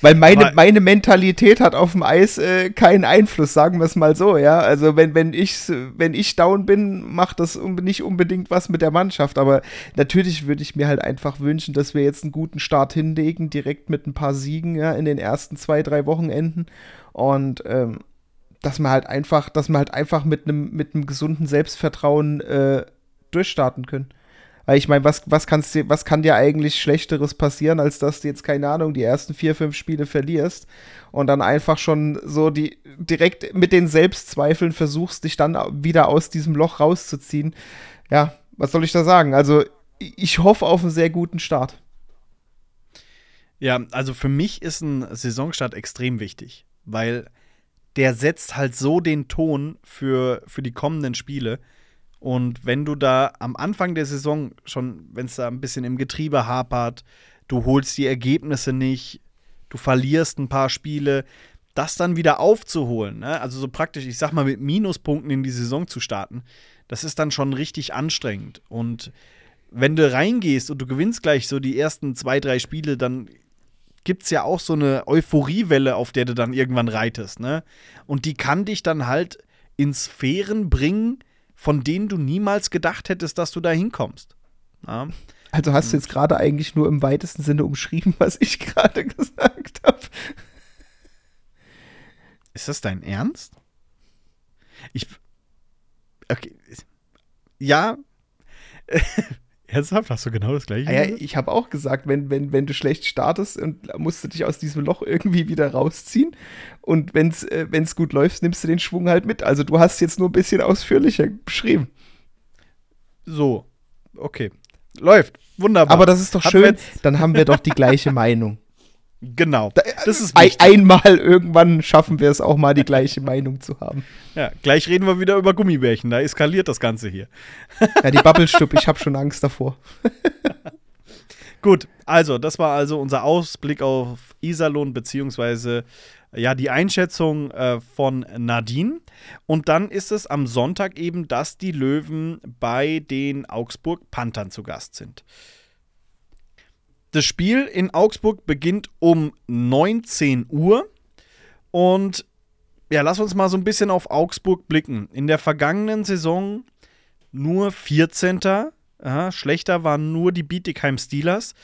Speaker 3: Weil meine,
Speaker 2: Aber-
Speaker 3: meine Mentalität hat auf dem Eis äh, keinen Einfluss, sagen wir es mal so, ja. Also wenn, wenn, ich, wenn ich down bin, macht das nicht unbedingt was mit der Mannschaft. Aber natürlich würde ich mir halt einfach wünschen, dass wir jetzt einen guten Start hinlegen, direkt mit ein paar Siegen ja, in den ersten zwei, drei Wochenenden. Und ähm, dass man halt einfach, dass man halt einfach mit einem mit einem gesunden Selbstvertrauen äh, durchstarten können. Weil ich meine, was, was, kannst was kann dir eigentlich Schlechteres passieren, als dass du jetzt, keine Ahnung, die ersten vier, fünf Spiele verlierst und dann einfach schon so die direkt mit den Selbstzweifeln versuchst, dich dann wieder aus diesem Loch rauszuziehen. Ja, was soll ich da sagen? Also, ich hoffe auf einen sehr guten Start.
Speaker 2: Ja, also für mich ist ein Saisonstart extrem wichtig, weil der setzt halt so den Ton für, für die kommenden Spiele. Und wenn du da am Anfang der Saison schon, wenn es da ein bisschen im Getriebe hapert, du holst die Ergebnisse nicht, du verlierst ein paar Spiele, das dann wieder aufzuholen, ne? also so praktisch, ich sag mal, mit Minuspunkten in die Saison zu starten, das ist dann schon richtig anstrengend. Und wenn du reingehst und du gewinnst gleich so die ersten zwei, drei Spiele, dann gibt es ja auch so eine Euphoriewelle, auf der du dann irgendwann reitest, ne? Und die kann dich dann halt in Sphären bringen, von denen du niemals gedacht hättest, dass du da hinkommst. Ja?
Speaker 3: Also hast du jetzt gerade eigentlich nur im weitesten Sinne umschrieben, was ich gerade gesagt habe.
Speaker 2: Ist das dein Ernst? Ich. Okay. Ja. Ernsthaft? Hast du genau das gleiche?
Speaker 3: Ah Ja, ich habe auch gesagt, wenn, wenn, wenn du schlecht startest und musst du dich aus diesem Loch irgendwie wieder rausziehen und wenn es äh, wenn's gut läuft, nimmst du den Schwung halt mit. Also du hast jetzt nur ein bisschen ausführlicher beschrieben.
Speaker 2: So. Okay. Läuft. Wunderbar.
Speaker 3: Aber das ist doch schön, dann haben wir doch die gleiche Meinung.
Speaker 2: Genau. Das ist wichtig.
Speaker 3: Einmal irgendwann schaffen wir es auch mal, die gleiche Meinung zu haben.
Speaker 2: Ja, gleich reden wir wieder über Gummibärchen. Da eskaliert das Ganze hier.
Speaker 3: Ja, die Bubble-Stub, ich habe schon Angst davor.
Speaker 2: Gut, also, das war also unser Ausblick auf Iserlohn, beziehungsweise ja, die Einschätzung äh, von Nadine. Und dann ist es am Sonntag eben, dass die Löwen bei den Augsburg Panthern zu Gast sind. Das Spiel in Augsburg beginnt um 19 Uhr. Und ja, lass uns mal so ein bisschen auf Augsburg blicken. In der vergangenen Saison nur 14. Ja, schlechter waren nur die Bietigheim Steelers.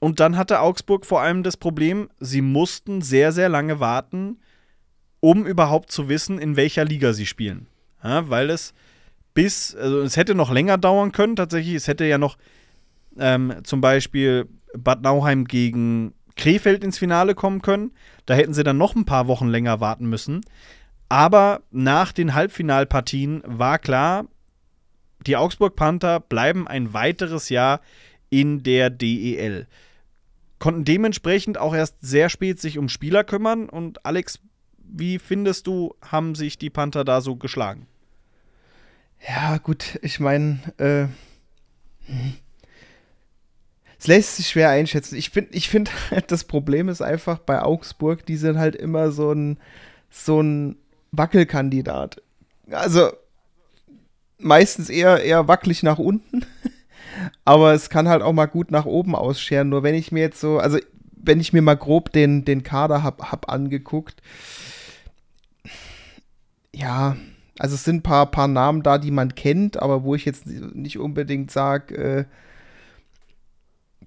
Speaker 2: Und dann hatte Augsburg vor allem das Problem, sie mussten sehr, sehr lange warten, um überhaupt zu wissen, in welcher Liga sie spielen. Ja, weil es bis, also es hätte noch länger dauern können, tatsächlich. Es hätte ja noch ähm, zum Beispiel Bad Nauheim gegen Krefeld ins Finale kommen können. Da hätten sie dann noch ein paar Wochen länger warten müssen. Aber nach den Halbfinalpartien war klar, die Augsburg Panther bleiben ein weiteres Jahr in der DEL. Konnten dementsprechend auch erst sehr spät sich um Spieler kümmern. Und Alex, wie findest du, haben sich die Panther da so geschlagen?
Speaker 3: Ja, gut, ich meine, äh, es lässt sich schwer einschätzen. Ich finde, ich find halt, das Problem ist einfach bei Augsburg, die sind halt immer so ein, so ein Wackelkandidat. Also meistens eher, eher wackelig nach unten, aber es kann halt auch mal gut nach oben ausscheren. Nur wenn ich mir jetzt so, also wenn ich mir mal grob den, den Kader hab, hab angeguckt, ja, also es sind ein paar, paar Namen da, die man kennt, aber wo ich jetzt nicht unbedingt sage, äh,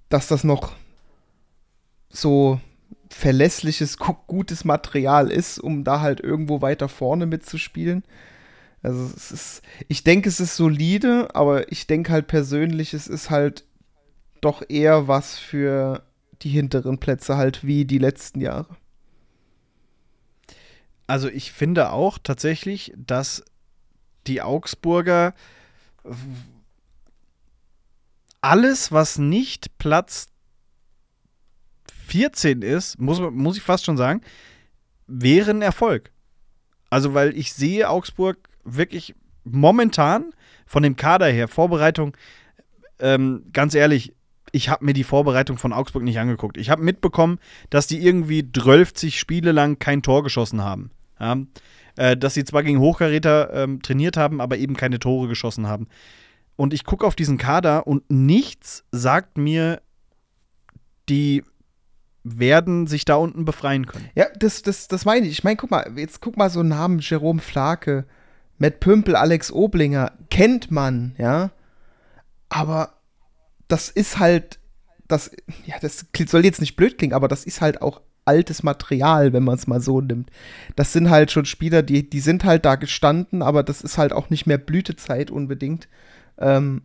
Speaker 3: dass das noch so verlässliches, gu- gutes Material ist, um da halt irgendwo weiter vorne mitzuspielen. Also es ist, ich denke, es ist solide, aber ich denke halt persönlich, es ist halt doch eher was für die hinteren Plätze halt wie die letzten Jahre.
Speaker 2: Also ich finde auch tatsächlich, dass die Augsburger alles, was nicht Platz 14 ist, muss, muss ich fast schon sagen, wäre ein Erfolg. Also, weil ich sehe Augsburg wirklich momentan von dem Kader her, Vorbereitung, ähm, ganz ehrlich, ich habe mir die Vorbereitung von Augsburg nicht angeguckt. Ich habe mitbekommen, dass die irgendwie 12 Spiele lang kein Tor geschossen haben. Ja? Äh, dass sie zwar gegen Hochkaräter ähm, trainiert haben, aber eben keine Tore geschossen haben. Und ich gucke auf diesen Kader und nichts sagt mir, die werden sich da unten befreien können.
Speaker 3: Ja, das, das, das meine ich. Ich meine, guck mal, jetzt guck mal so Namen, Jerome Flake, Matt Pümpel, Alex Oblinger, kennt man, ja. Aber das ist halt, das, ja, das soll jetzt nicht blöd klingen, aber das ist halt auch altes Material, wenn man es mal so nimmt. Das sind halt schon Spieler, die, die sind halt da gestanden, aber das ist halt auch nicht mehr Blütezeit unbedingt. Ähm,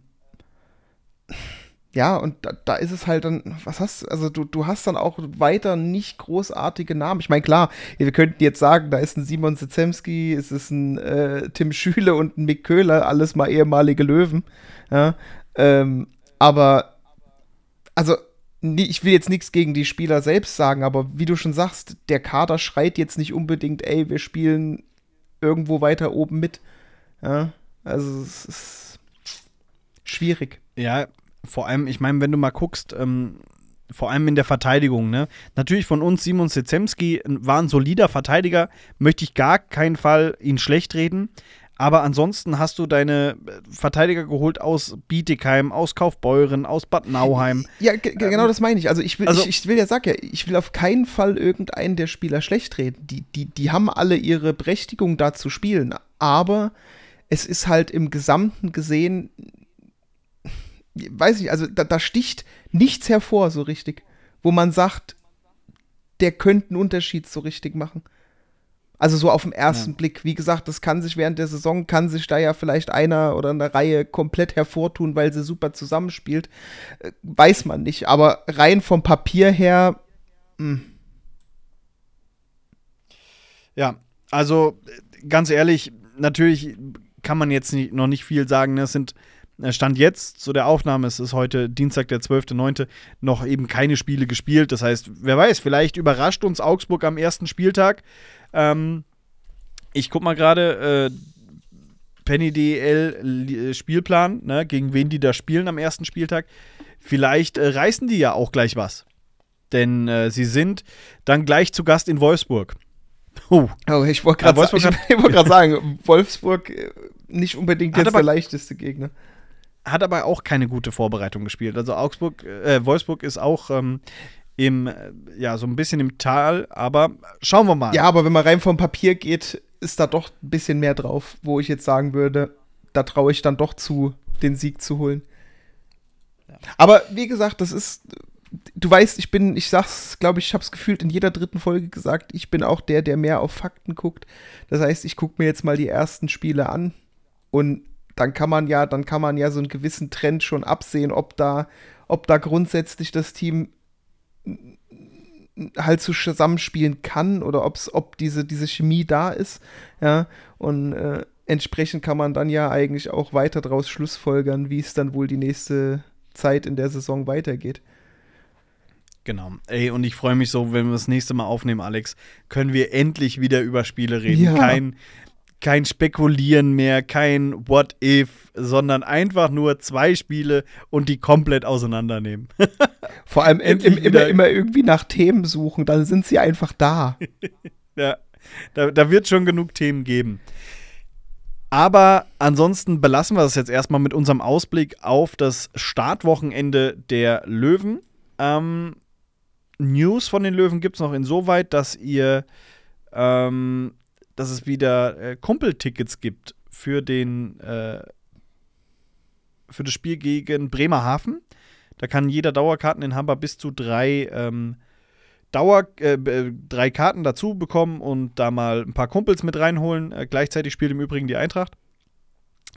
Speaker 3: ja, und da, da, ist es halt dann, was hast du, also du, du hast dann auch weiter nicht großartige Namen. Ich meine, klar, wir könnten jetzt sagen, da ist ein Simon Zezemski, es ist ein äh, Tim Schüle und ein Mick Köhler, alles mal ehemalige Löwen. Ja, ähm, aber, also, ich will jetzt nichts gegen die Spieler selbst sagen, aber wie du schon sagst, der Kader schreit jetzt nicht unbedingt, ey, wir spielen irgendwo weiter oben mit. Ja, also es ist schwierig.
Speaker 2: Ja, vor allem, ich meine, wenn du mal guckst, ähm, vor allem in der Verteidigung, ne? Natürlich von uns Simon Sezemski war ein solider Verteidiger, möchte ich gar keinen Fall ihn schlecht reden. Aber ansonsten hast du deine äh, Verteidiger geholt aus Bietigheim, aus Kaufbeuren, aus Bad Nauheim.
Speaker 3: Ja, genau ähm, das meine ich. Also ich will, also, ich, ich, will ja sag ja, ich will auf keinen Fall irgendeinen der Spieler schlecht reden. Die, die, die haben alle ihre Berechtigung da zu spielen. Aber es ist halt im Gesamten gesehen, weiß ich, also da, da sticht nichts hervor so richtig, wo man sagt, der könnte einen Unterschied so richtig machen. Also so auf den ersten ja. Blick. Wie gesagt, das kann sich während der Saison, kann sich da ja vielleicht einer oder eine Reihe komplett hervortun, weil sie super zusammenspielt. Äh, weiß man nicht. Aber rein vom Papier her. Mh. Hm.
Speaker 2: Ja, also ganz ehrlich, natürlich kann man jetzt nicht, noch nicht viel sagen. Ne? Es sind äh, Stand jetzt zu der Aufnahme, es ist heute Dienstag, der 12.09., noch eben keine Spiele gespielt. Das heißt, wer weiß, vielleicht überrascht uns Augsburg am ersten Spieltag. Ähm, ich guck mal gerade, äh, Penny DL Spielplan, ne, gegen wen die da spielen am ersten Spieltag. Vielleicht äh, reißen die ja auch gleich was. Denn äh, sie sind dann gleich zu Gast in Wolfsburg.
Speaker 3: Oh, oh ich wollte gerade ja, sa wollt sagen, Wolfsburg äh, nicht unbedingt jetzt der leichteste Gegner.
Speaker 2: Hat aber auch keine gute Vorbereitung gespielt. Also Augsburg, äh, Wolfsburg ist auch ähm, im, ja, so ein bisschen im Tal, aber schauen wir mal.
Speaker 3: Ja, aber wenn man rein vom Papier geht, ist da doch ein bisschen mehr drauf, wo ich jetzt sagen würde, da traue ich dann doch zu, den Sieg zu holen. Ja. Aber wie gesagt, das ist, du weißt, ich bin, ich sag's, glaube ich, ich hab's gefühlt in jeder dritten Folge gesagt, ich bin auch der, der mehr auf Fakten guckt. Das heißt, ich gucke mir jetzt mal die ersten Spiele an und dann kann man ja, dann kann man ja so einen gewissen Trend schon absehen, ob da, ob da grundsätzlich das Team halt zusammenspielen kann oder ob's, ob diese, diese Chemie da ist. Ja, und äh, entsprechend kann man dann ja eigentlich auch weiter daraus schlussfolgern, wie es dann wohl die nächste Zeit in der Saison weitergeht.
Speaker 2: Genau. Ey, und ich freue mich so, wenn wir das nächste Mal aufnehmen, Alex, können wir endlich wieder über Spiele reden. Ja. Kein, kein Spekulieren mehr, kein What if, sondern einfach nur zwei Spiele und die komplett auseinandernehmen.
Speaker 3: Vor allem im, im, immer, immer irgendwie nach Themen suchen, dann sind sie einfach da.
Speaker 2: ja, da, da wird schon genug Themen geben. Aber ansonsten belassen wir das jetzt erstmal mit unserem Ausblick auf das Startwochenende der Löwen. Ähm, News von den Löwen gibt es noch insoweit, dass ihr ähm, dass es wieder äh, Kumpeltickets gibt für den äh, für das Spiel gegen Bremerhaven. Da kann jeder Dauerkarteninhaber bis zu drei ähm, Dauer, äh, drei Karten dazu bekommen und da mal ein paar Kumpels mit reinholen. Äh, gleichzeitig spielt im Übrigen die Eintracht.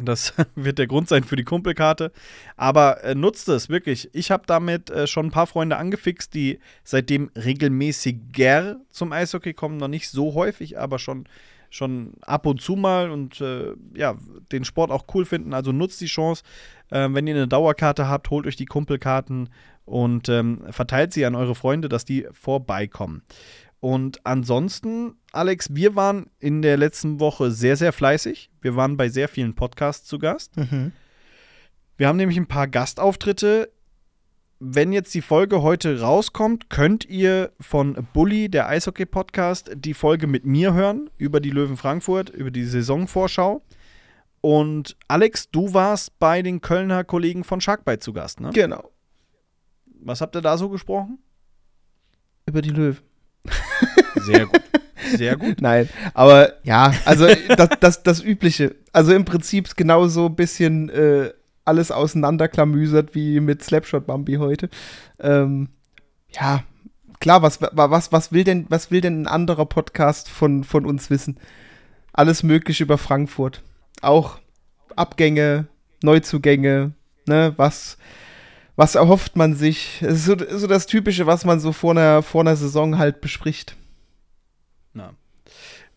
Speaker 2: Das wird der Grund sein für die Kumpelkarte. Aber äh, nutzt es wirklich. Ich habe damit äh, schon ein paar Freunde angefixt, die seitdem regelmäßiger zum Eishockey kommen. Noch nicht so häufig, aber schon, schon ab und zu mal und äh, ja, den Sport auch cool finden. Also nutzt die Chance. Äh, wenn ihr eine Dauerkarte habt, holt euch die Kumpelkarten und ähm, verteilt sie an eure Freunde, dass die vorbeikommen. Und ansonsten, Alex, wir waren in der letzten Woche sehr, sehr fleißig. Wir waren bei sehr vielen Podcasts zu Gast. Wir haben nämlich ein paar Gastauftritte. Wenn jetzt die Folge heute rauskommt, könnt ihr von Bully, der Eishockey-Podcast, die Folge mit mir hören über die Löwen Frankfurt, über die Saisonvorschau. Und Alex, du warst bei den Kölner Kollegen von Sharkbite zu Gast, ne?
Speaker 3: Genau.
Speaker 2: Was habt ihr da so gesprochen?
Speaker 3: Über die Löwen.
Speaker 2: Sehr gut. Sehr gut.
Speaker 3: Nein, aber ja, also das, das, das Übliche. Also im Prinzip genauso ein bisschen äh, alles auseinanderklamüsert wie mit Slapshot Bambi heute. Ähm, ja, klar, was, wa- was, was, will denn, was will denn ein anderer Podcast von, von uns wissen? Alles Mögliche über Frankfurt. Auch Abgänge, Neuzugänge, ne, was, was erhofft man sich? Es ist so, so das Typische, was man so vor einer, vor einer Saison halt bespricht.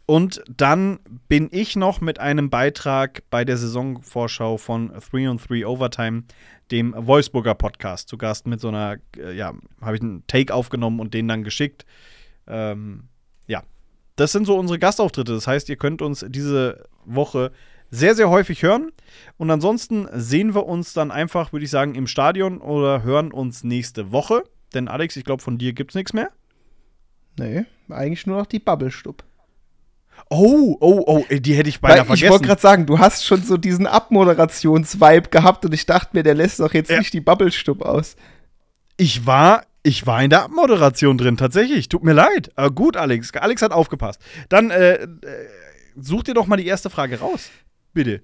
Speaker 2: Und dann bin ich noch mit einem Beitrag bei der Saisonvorschau von 3 on 3 Overtime, dem Wolfsburger Podcast, zu Gast mit so einer, äh, ja, habe ich einen Take aufgenommen und den dann geschickt. Ähm, ja, das sind so unsere Gastauftritte. Das heißt, ihr könnt uns diese Woche sehr, sehr häufig hören. Und ansonsten sehen wir uns dann einfach, würde ich sagen, im Stadion oder hören uns nächste Woche. Denn Alex, ich glaube, von dir gibt es nichts mehr.
Speaker 3: Nee, eigentlich nur noch die Bubble-Stub.
Speaker 2: Oh, oh, oh, die hätte ich beinahe
Speaker 3: Weil ich
Speaker 2: vergessen.
Speaker 3: wollte gerade sagen, du hast schon so diesen Abmoderations-Vibe gehabt und ich dachte mir, der lässt doch jetzt
Speaker 2: Ja.
Speaker 3: nicht die Bubble-Stub aus.
Speaker 2: Ich war, ich war in der Abmoderation drin, tatsächlich. Tut mir leid. Aber gut, Alex. Alex hat aufgepasst. Dann äh, äh, such dir doch mal die erste Frage raus. Bitte.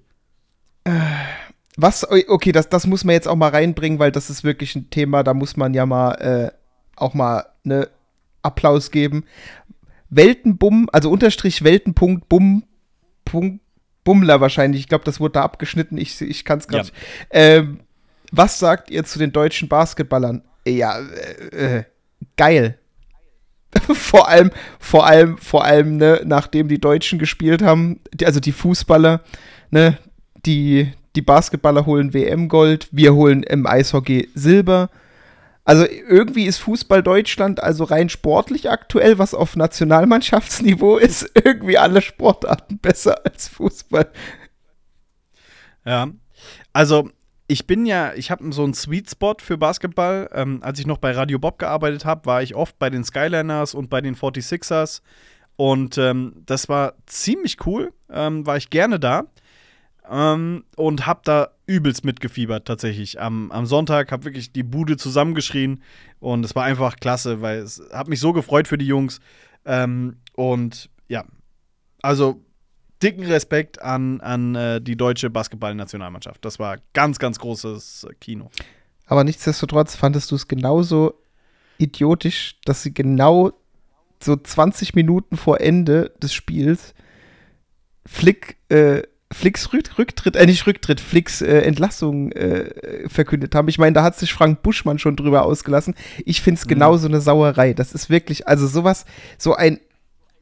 Speaker 3: Was, okay, das, das muss man jetzt auch mal reinbringen, weil das ist wirklich ein Thema, da muss man ja mal äh, auch mal ne Applaus geben. Weltenbumm, also Unterstrich Weltenpunkt Bumm, Punkt, Bummler wahrscheinlich. Ich glaube, das wurde da abgeschnitten. Ich, ich kann es gerade.
Speaker 2: Ja.
Speaker 3: Ähm, was sagt ihr zu den deutschen Basketballern? Ja, äh, äh, geil. vor allem, vor allem, vor allem, ne, nachdem die Deutschen gespielt haben, die, also die Fußballer, ne, die, die Basketballer holen WM-Gold, wir holen im Eishockey Silber. Also irgendwie ist Fußball Deutschland also rein sportlich aktuell, was auf Nationalmannschaftsniveau ist, irgendwie alle Sportarten besser als Fußball.
Speaker 2: Ja. Also, ich bin ja, ich habe so einen Sweet Spot für Basketball. Ähm, als ich noch bei Radio Bob gearbeitet habe, war ich oft bei den Skyliners und bei den 46ers. Und ähm, das war ziemlich cool. Ähm, war ich gerne da. Ähm, und hab da übelst mitgefiebert, tatsächlich. Am, am Sonntag hab wirklich die Bude zusammengeschrien. Und es war einfach klasse, weil es hat mich so gefreut für die Jungs. Ähm, und ja, also dicken Respekt an, an äh, die deutsche Basketballnationalmannschaft. Das war ganz, ganz großes Kino.
Speaker 3: Aber nichtsdestotrotz fandest du es genauso idiotisch, dass sie genau so 20 Minuten vor Ende des Spiels Flick, äh, Flicks Rück Rücktritt, äh, nicht Rücktritt, Flicks äh, Entlassung äh, verkündet haben. Ich meine, da hat sich Frank Buschmann schon drüber ausgelassen. Ich finde es genauso eine Sauerei. Das ist wirklich, also sowas, so ein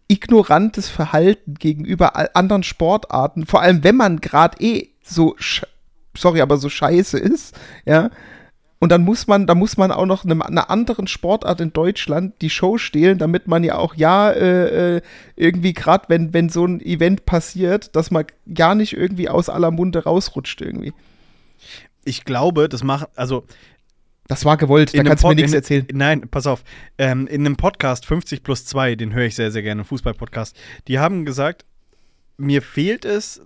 Speaker 3: ignorantes Verhalten gegenüber anderen Sportarten, vor allem wenn man gerade eh so, sorry, aber so scheiße ist, ja. Und dann muss man, da muss man auch noch einem, einer anderen Sportart in Deutschland die Show stehlen, damit man ja auch ja äh, äh, irgendwie gerade, wenn, wenn so ein Event passiert, dass man gar nicht irgendwie aus aller Munde rausrutscht irgendwie.
Speaker 2: Ich glaube, das macht, also
Speaker 3: Das war gewollt, da kannst du mir nichts
Speaker 2: in-
Speaker 3: erzählen.
Speaker 2: Nein, pass auf. Ähm, in einem Podcast 50 plus 2, den höre ich sehr, sehr gerne, Fußball-Podcast, die haben gesagt, mir fehlt es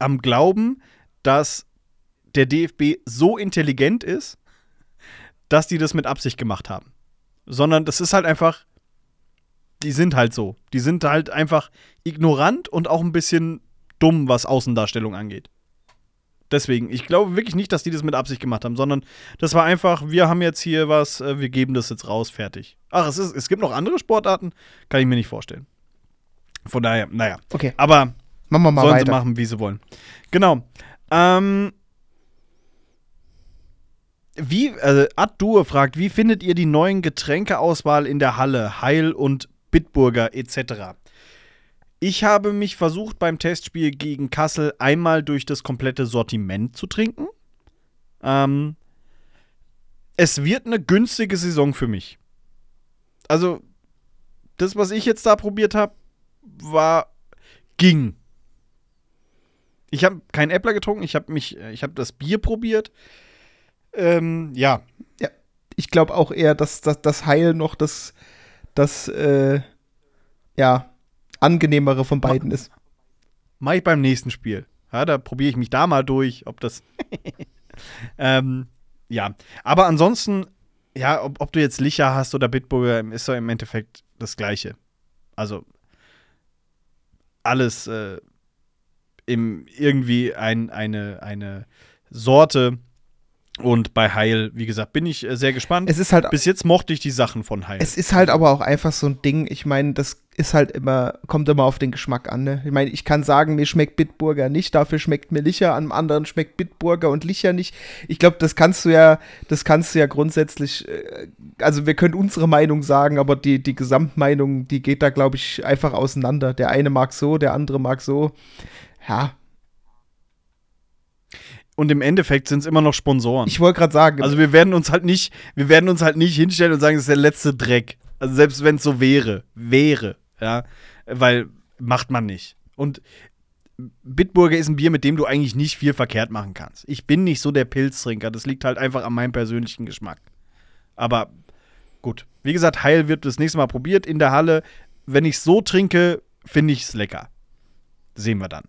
Speaker 2: am Glauben, dass der DFB so intelligent ist, dass die das mit Absicht gemacht haben. Sondern das ist halt einfach, die sind halt so. Die sind halt einfach ignorant und auch ein bisschen dumm, was Außendarstellung angeht. Deswegen, ich glaube wirklich nicht, dass die das mit Absicht gemacht haben, sondern das war einfach, wir haben jetzt hier was, äh, wir geben das jetzt raus, fertig. Ach, es, ist, es gibt noch andere Sportarten, kann ich mir nicht vorstellen. Von daher, naja.
Speaker 3: Okay,
Speaker 2: Aber
Speaker 3: machen wir mal
Speaker 2: sollen sie
Speaker 3: weiter.
Speaker 2: machen, wie sie wollen. Genau. Ähm, wie, äh, Ad fragt, wie findet ihr die neuen Getränkeauswahl in der Halle, Heil und Bitburger etc.? Ich habe mich versucht, beim Testspiel gegen Kassel einmal durch das komplette Sortiment zu trinken. Ähm, es wird eine günstige Saison für mich. Also, das, was ich jetzt da probiert habe, war ging. Ich habe keinen Äppler getrunken, ich habe mich, ich habe das Bier probiert. Ähm, ja.
Speaker 3: Ja, ich glaube auch eher, dass, dass das Heil noch das, das äh, ja, angenehmere von beiden ist.
Speaker 2: Mach ich beim nächsten Spiel. Ja, da probiere ich mich da mal durch, ob das. ähm, ja, aber ansonsten, ja, ob, ob du jetzt Licher hast oder Bitburger, ist doch im Endeffekt das Gleiche. Also alles äh, im, irgendwie ein, eine, eine Sorte. Und bei Heil, wie gesagt, bin ich äh, sehr gespannt.
Speaker 3: Es ist halt
Speaker 2: Bis jetzt mochte ich die Sachen von Heil.
Speaker 3: Es ist halt aber auch einfach so ein Ding. Ich meine, das ist halt immer, kommt immer auf den Geschmack an. Ne? Ich meine, ich kann sagen, mir schmeckt Bitburger nicht, dafür schmeckt mir Licher, am anderen schmeckt Bitburger und Licher nicht. Ich glaube, das kannst du ja, das kannst du ja grundsätzlich, äh, also wir können unsere Meinung sagen, aber die, die Gesamtmeinung, die geht da, glaube ich, einfach auseinander. Der eine mag so, der andere mag so. Ja,
Speaker 2: und im Endeffekt sind es immer noch Sponsoren.
Speaker 3: ich wollte gerade sagen,
Speaker 2: Also wir werden uns halt nicht, wir werden uns halt nicht hinstellen und sagen, das ist der letzte Dreck. Also selbst wenn es so wäre, wäre, ja, weil macht man nicht. Und Bitburger ist ein Bier, mit dem du eigentlich nicht viel verkehrt machen kannst. Ich bin nicht so der Pilztrinker, das liegt halt einfach an meinem persönlichen Geschmack. Aber gut, wie gesagt, Heil wird das nächste Mal probiert in der Halle. Wenn ich so trinke, finde ich es lecker. Sehen wir dann.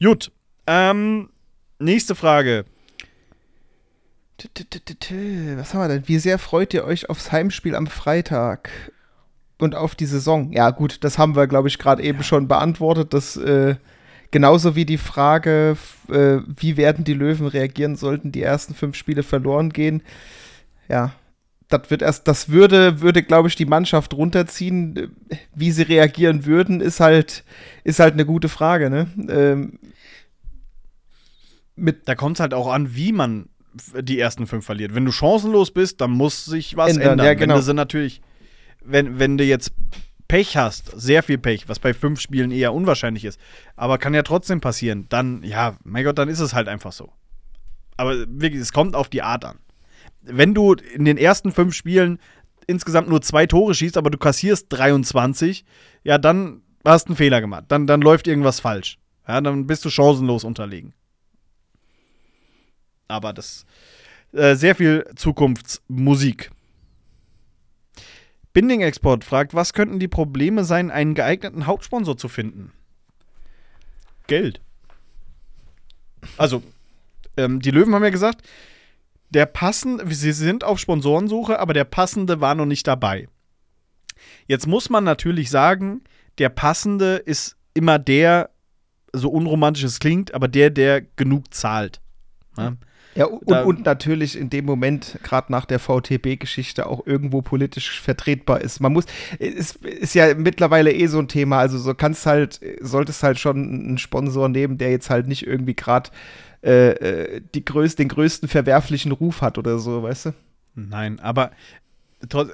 Speaker 2: Gut, ähm, nächste Frage.
Speaker 3: Was haben wir denn? Wie sehr freut ihr euch aufs Heimspiel am Freitag und auf die Saison? Ja, gut, das haben wir, glaube ich, gerade eben schon beantwortet. Das äh, genauso wie die Frage, äh, wie werden die Löwen reagieren, sollten die ersten fünf Spiele verloren gehen. Ja, das wird erst, das würde, würde, glaube ich, die Mannschaft runterziehen. Wie sie reagieren würden, ist halt, ist halt eine gute Frage, ne? Ähm, mit
Speaker 2: Da kommt es halt auch an, wie man die ersten fünf verliert. Wenn du chancenlos bist, dann muss sich was
Speaker 3: Ändern,
Speaker 2: ändern.
Speaker 3: ja, genau.
Speaker 2: Wenn du natürlich, wenn, wenn du jetzt Pech hast, sehr viel Pech, was bei fünf Spielen eher unwahrscheinlich ist, aber kann ja trotzdem passieren, dann, ja, mein Gott, dann ist es halt einfach so. Aber wirklich, es kommt auf die Art an. Wenn du in den ersten fünf Spielen insgesamt nur zwei Tore schießt, aber du kassierst 23, ja, dann hast du einen Fehler gemacht. Dann, dann läuft irgendwas falsch. Ja, dann bist du chancenlos unterlegen. Aber das äh, sehr viel Zukunftsmusik. Binding Export fragt, was könnten die Probleme sein, einen geeigneten Hauptsponsor zu finden? Geld. Also, ähm, die Löwen haben ja gesagt, der passende, sie sind auf Sponsorensuche, aber der passende war noch nicht dabei. Jetzt muss man natürlich sagen, der passende ist immer der, so unromantisch es klingt, aber der, der genug zahlt. Ja?
Speaker 3: Ja, und,
Speaker 2: Da-
Speaker 3: und natürlich in dem Moment, gerade nach der VTB-Geschichte, auch irgendwo politisch vertretbar ist. Man muss, es ist ja mittlerweile eh so ein Thema, also so kannst halt, solltest halt schon einen Sponsor nehmen, der jetzt halt nicht irgendwie gerade äh, äh, die größ den größten verwerflichen Ruf hat oder so, weißt du?
Speaker 2: Nein, aber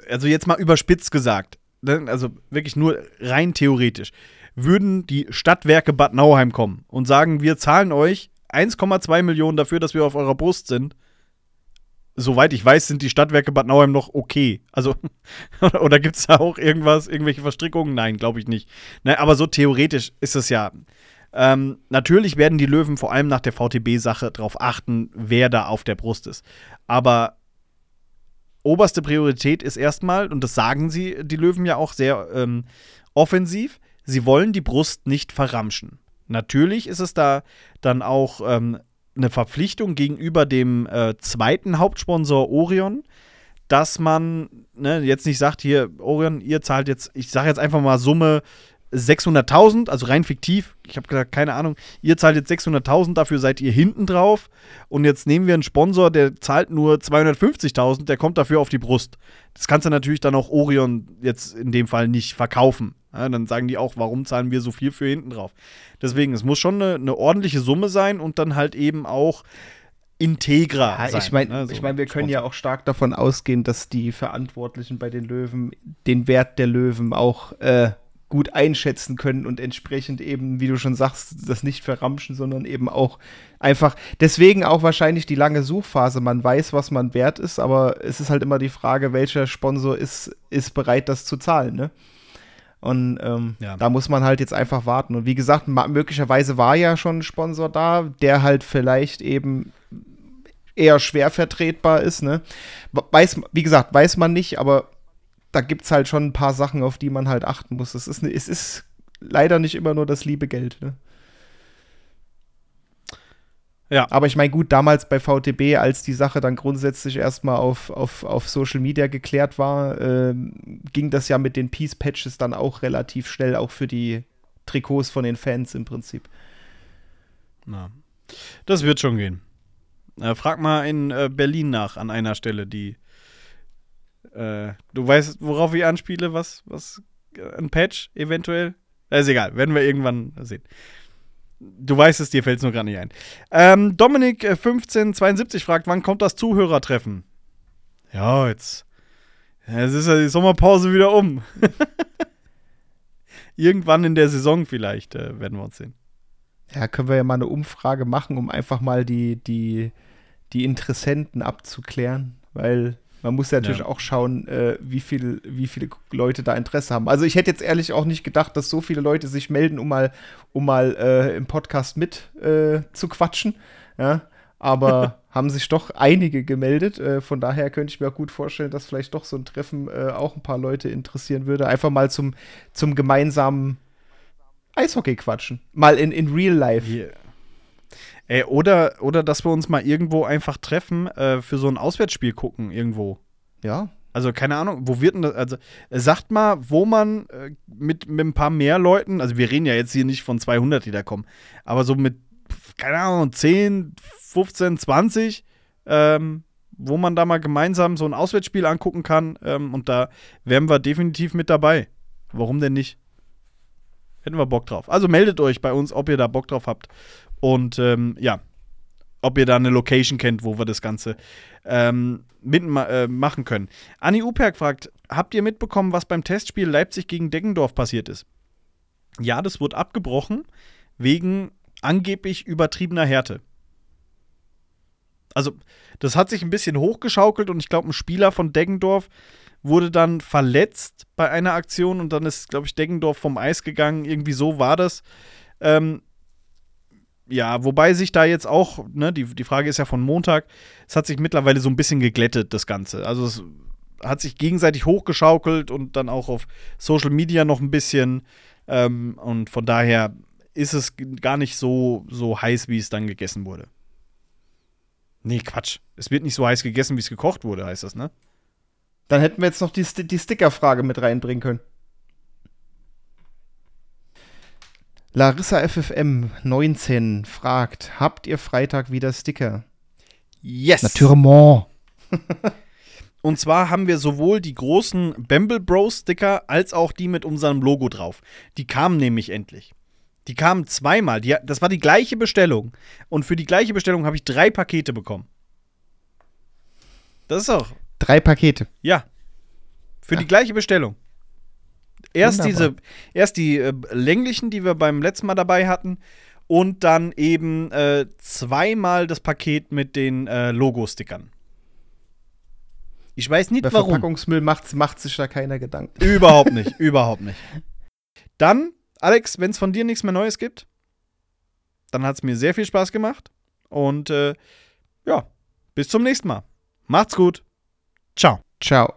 Speaker 2: also jetzt mal überspitzt gesagt, ne, also wirklich nur rein theoretisch, würden die Stadtwerke Bad Nauheim kommen und sagen, wir zahlen euch 1,2 Millionen dafür, dass wir auf eurer Brust sind. Soweit ich weiß, sind die Stadtwerke Bad Nauheim noch okay. Also, oder gibt es da auch irgendwas, irgendwelche Verstrickungen? Nein, glaube ich nicht. Ne, aber so theoretisch ist es ja. Ähm, natürlich werden die Löwen vor allem nach der VTB-Sache darauf achten, wer da auf der Brust ist. Aber oberste Priorität ist erstmal, und das sagen sie, die Löwen ja auch sehr ähm, offensiv, sie wollen die Brust nicht verramschen. Natürlich ist es da dann auch ähm, eine Verpflichtung gegenüber dem äh, zweiten Hauptsponsor Orion, dass man ne, jetzt nicht sagt, hier, Orion, ihr zahlt jetzt, ich sage jetzt einfach mal Summe 600.000, also rein fiktiv, ich habe gesagt, keine Ahnung, ihr zahlt jetzt 600.000, dafür seid ihr hinten drauf und jetzt nehmen wir einen Sponsor, der zahlt nur 250.000, der kommt dafür auf die Brust. Das kannst du natürlich dann auch Orion jetzt in dem Fall nicht verkaufen. Ja, dann sagen die auch, warum zahlen wir so viel für hinten drauf? Deswegen, es muss schon eine, eine ordentliche Summe sein und dann halt eben auch integrer
Speaker 3: Ja,
Speaker 2: sein.
Speaker 3: ich meine,
Speaker 2: ne, so
Speaker 3: ich mein, wir können ja
Speaker 2: Sponsor.
Speaker 3: auch stark davon ausgehen, dass die Verantwortlichen bei den Löwen den Wert der Löwen auch äh, gut einschätzen können und entsprechend eben, wie du schon sagst, das nicht verramschen, sondern eben auch einfach, deswegen auch wahrscheinlich die lange Suchphase. Man weiß, was man wert ist, aber es ist halt immer die Frage, welcher Sponsor ist, ist bereit, das zu zahlen, ne? Und ähm,
Speaker 2: Ja.
Speaker 3: da muss man halt jetzt einfach warten. Und wie gesagt, möglicherweise war ja schon ein Sponsor da, der halt vielleicht eben eher schwer vertretbar ist, ne? Weiß, wie gesagt, weiß man nicht, aber da gibt es halt schon ein paar Sachen, auf die man halt achten muss. Es ist, es ist leider nicht immer nur das liebe Geld, ne?
Speaker 2: Ja.
Speaker 3: Aber ich meine, gut, damals bei VTB, als die Sache dann grundsätzlich erstmal auf, auf, auf Social Media geklärt war, ähm, ging das ja mit den Peace-Patches dann auch relativ schnell, auch für die Trikots von den Fans im Prinzip.
Speaker 2: Na, das wird schon gehen. Äh, frag mal in äh, Berlin nach an einer Stelle, die. Äh, du weißt, worauf ich anspiele, was, was äh, ein Patch eventuell? Ist egal, werden wir irgendwann sehen. Du weißt es, dir fällt es nur gerade nicht ein. Ähm, Dominik äh, 1572 fragt, wann kommt das Zuhörertreffen? Ja, jetzt. Es ist ja die Sommerpause wieder um. Irgendwann in der Saison vielleicht äh, werden wir uns sehen.
Speaker 3: Ja, können wir ja mal eine Umfrage machen, um einfach mal die, die, die Interessenten abzuklären, weil man muss ja natürlich
Speaker 2: Ja.
Speaker 3: auch schauen, äh, wie, viel, wie viele Leute da Interesse haben. Also ich hätte jetzt ehrlich auch nicht gedacht, dass so viele Leute sich melden, um mal, um mal äh, im Podcast mit äh, zu quatschen. Ja, aber haben sich doch einige gemeldet. Äh, von daher könnte ich mir auch gut vorstellen, dass vielleicht doch so ein Treffen äh, auch ein paar Leute interessieren würde. Einfach mal zum, zum gemeinsamen Eishockey quatschen. Mal in, in real life.
Speaker 2: Hier. Ey, oder, oder dass wir uns mal irgendwo einfach treffen, äh, für so ein Auswärtsspiel gucken, irgendwo.
Speaker 3: Ja.
Speaker 2: Also, keine Ahnung, wo wird denn das? Also, sagt mal, wo man äh, mit, mit ein paar mehr Leuten, also wir reden ja jetzt hier nicht von 200, die da kommen, aber so mit, keine Ahnung, 10, 15, 20, ähm, wo man da mal gemeinsam so ein Auswärtsspiel angucken kann. Ähm, und da wären wir definitiv mit dabei. Warum denn nicht? Hätten wir Bock drauf. Also meldet euch bei uns, ob ihr da Bock drauf habt. Und ähm, ja, ob ihr da eine Location kennt, wo wir das Ganze ähm, mitma äh, machen können. Anni Uperk fragt: Habt ihr mitbekommen, was beim Testspiel Leipzig gegen Deggendorf passiert ist? Ja, das wurde abgebrochen wegen angeblich übertriebener Härte. Also, das hat sich ein bisschen hochgeschaukelt und ich glaube, ein Spieler von Deggendorf wurde dann verletzt bei einer Aktion und dann ist, glaube ich, Deggendorf vom Eis gegangen. Irgendwie so war das. Ähm, ja, wobei sich da jetzt auch, ne, die, die Frage ist ja von Montag, es hat sich mittlerweile so ein bisschen geglättet, das Ganze. Also es hat sich gegenseitig hochgeschaukelt und dann auch auf Social Media noch ein bisschen. Ähm, und von daher ist es gar nicht so, so heiß, wie es dann gegessen wurde. Nee, Quatsch. Es wird nicht so heiß gegessen, wie es gekocht wurde, heißt das, ne?
Speaker 3: Dann hätten wir jetzt noch die, die Sticker-Frage mit reinbringen können. Larissa FFM 19 fragt: Habt ihr Freitag wieder Sticker?
Speaker 2: Yes!
Speaker 3: Naturellement.
Speaker 2: Und zwar haben wir sowohl die großen Bamble Bros Sticker als auch die mit unserem Logo drauf. Die kamen nämlich endlich. Die kamen zweimal. Die, das war die gleiche Bestellung. Und für die gleiche Bestellung habe ich drei Pakete bekommen. Das ist auch,
Speaker 3: Drei Pakete.
Speaker 2: ja. Für die gleiche Bestellung. Erst
Speaker 3: Wunderbar.
Speaker 2: diese, erst die äh, länglichen, die wir beim letzten Mal dabei hatten. Und dann eben äh, zweimal das Paket mit den äh, Logo-Stickern. Ich weiß nicht
Speaker 3: Bei
Speaker 2: warum.
Speaker 3: Verpackungsmüll macht, macht sich da keiner Gedanken.
Speaker 2: Überhaupt nicht, überhaupt nicht. Dann, Alex, wenn es von dir nichts mehr Neues gibt, dann hat es mir sehr viel Spaß gemacht. Und äh, ja, bis zum nächsten Mal. Macht's gut. Ciao.
Speaker 3: Ciao.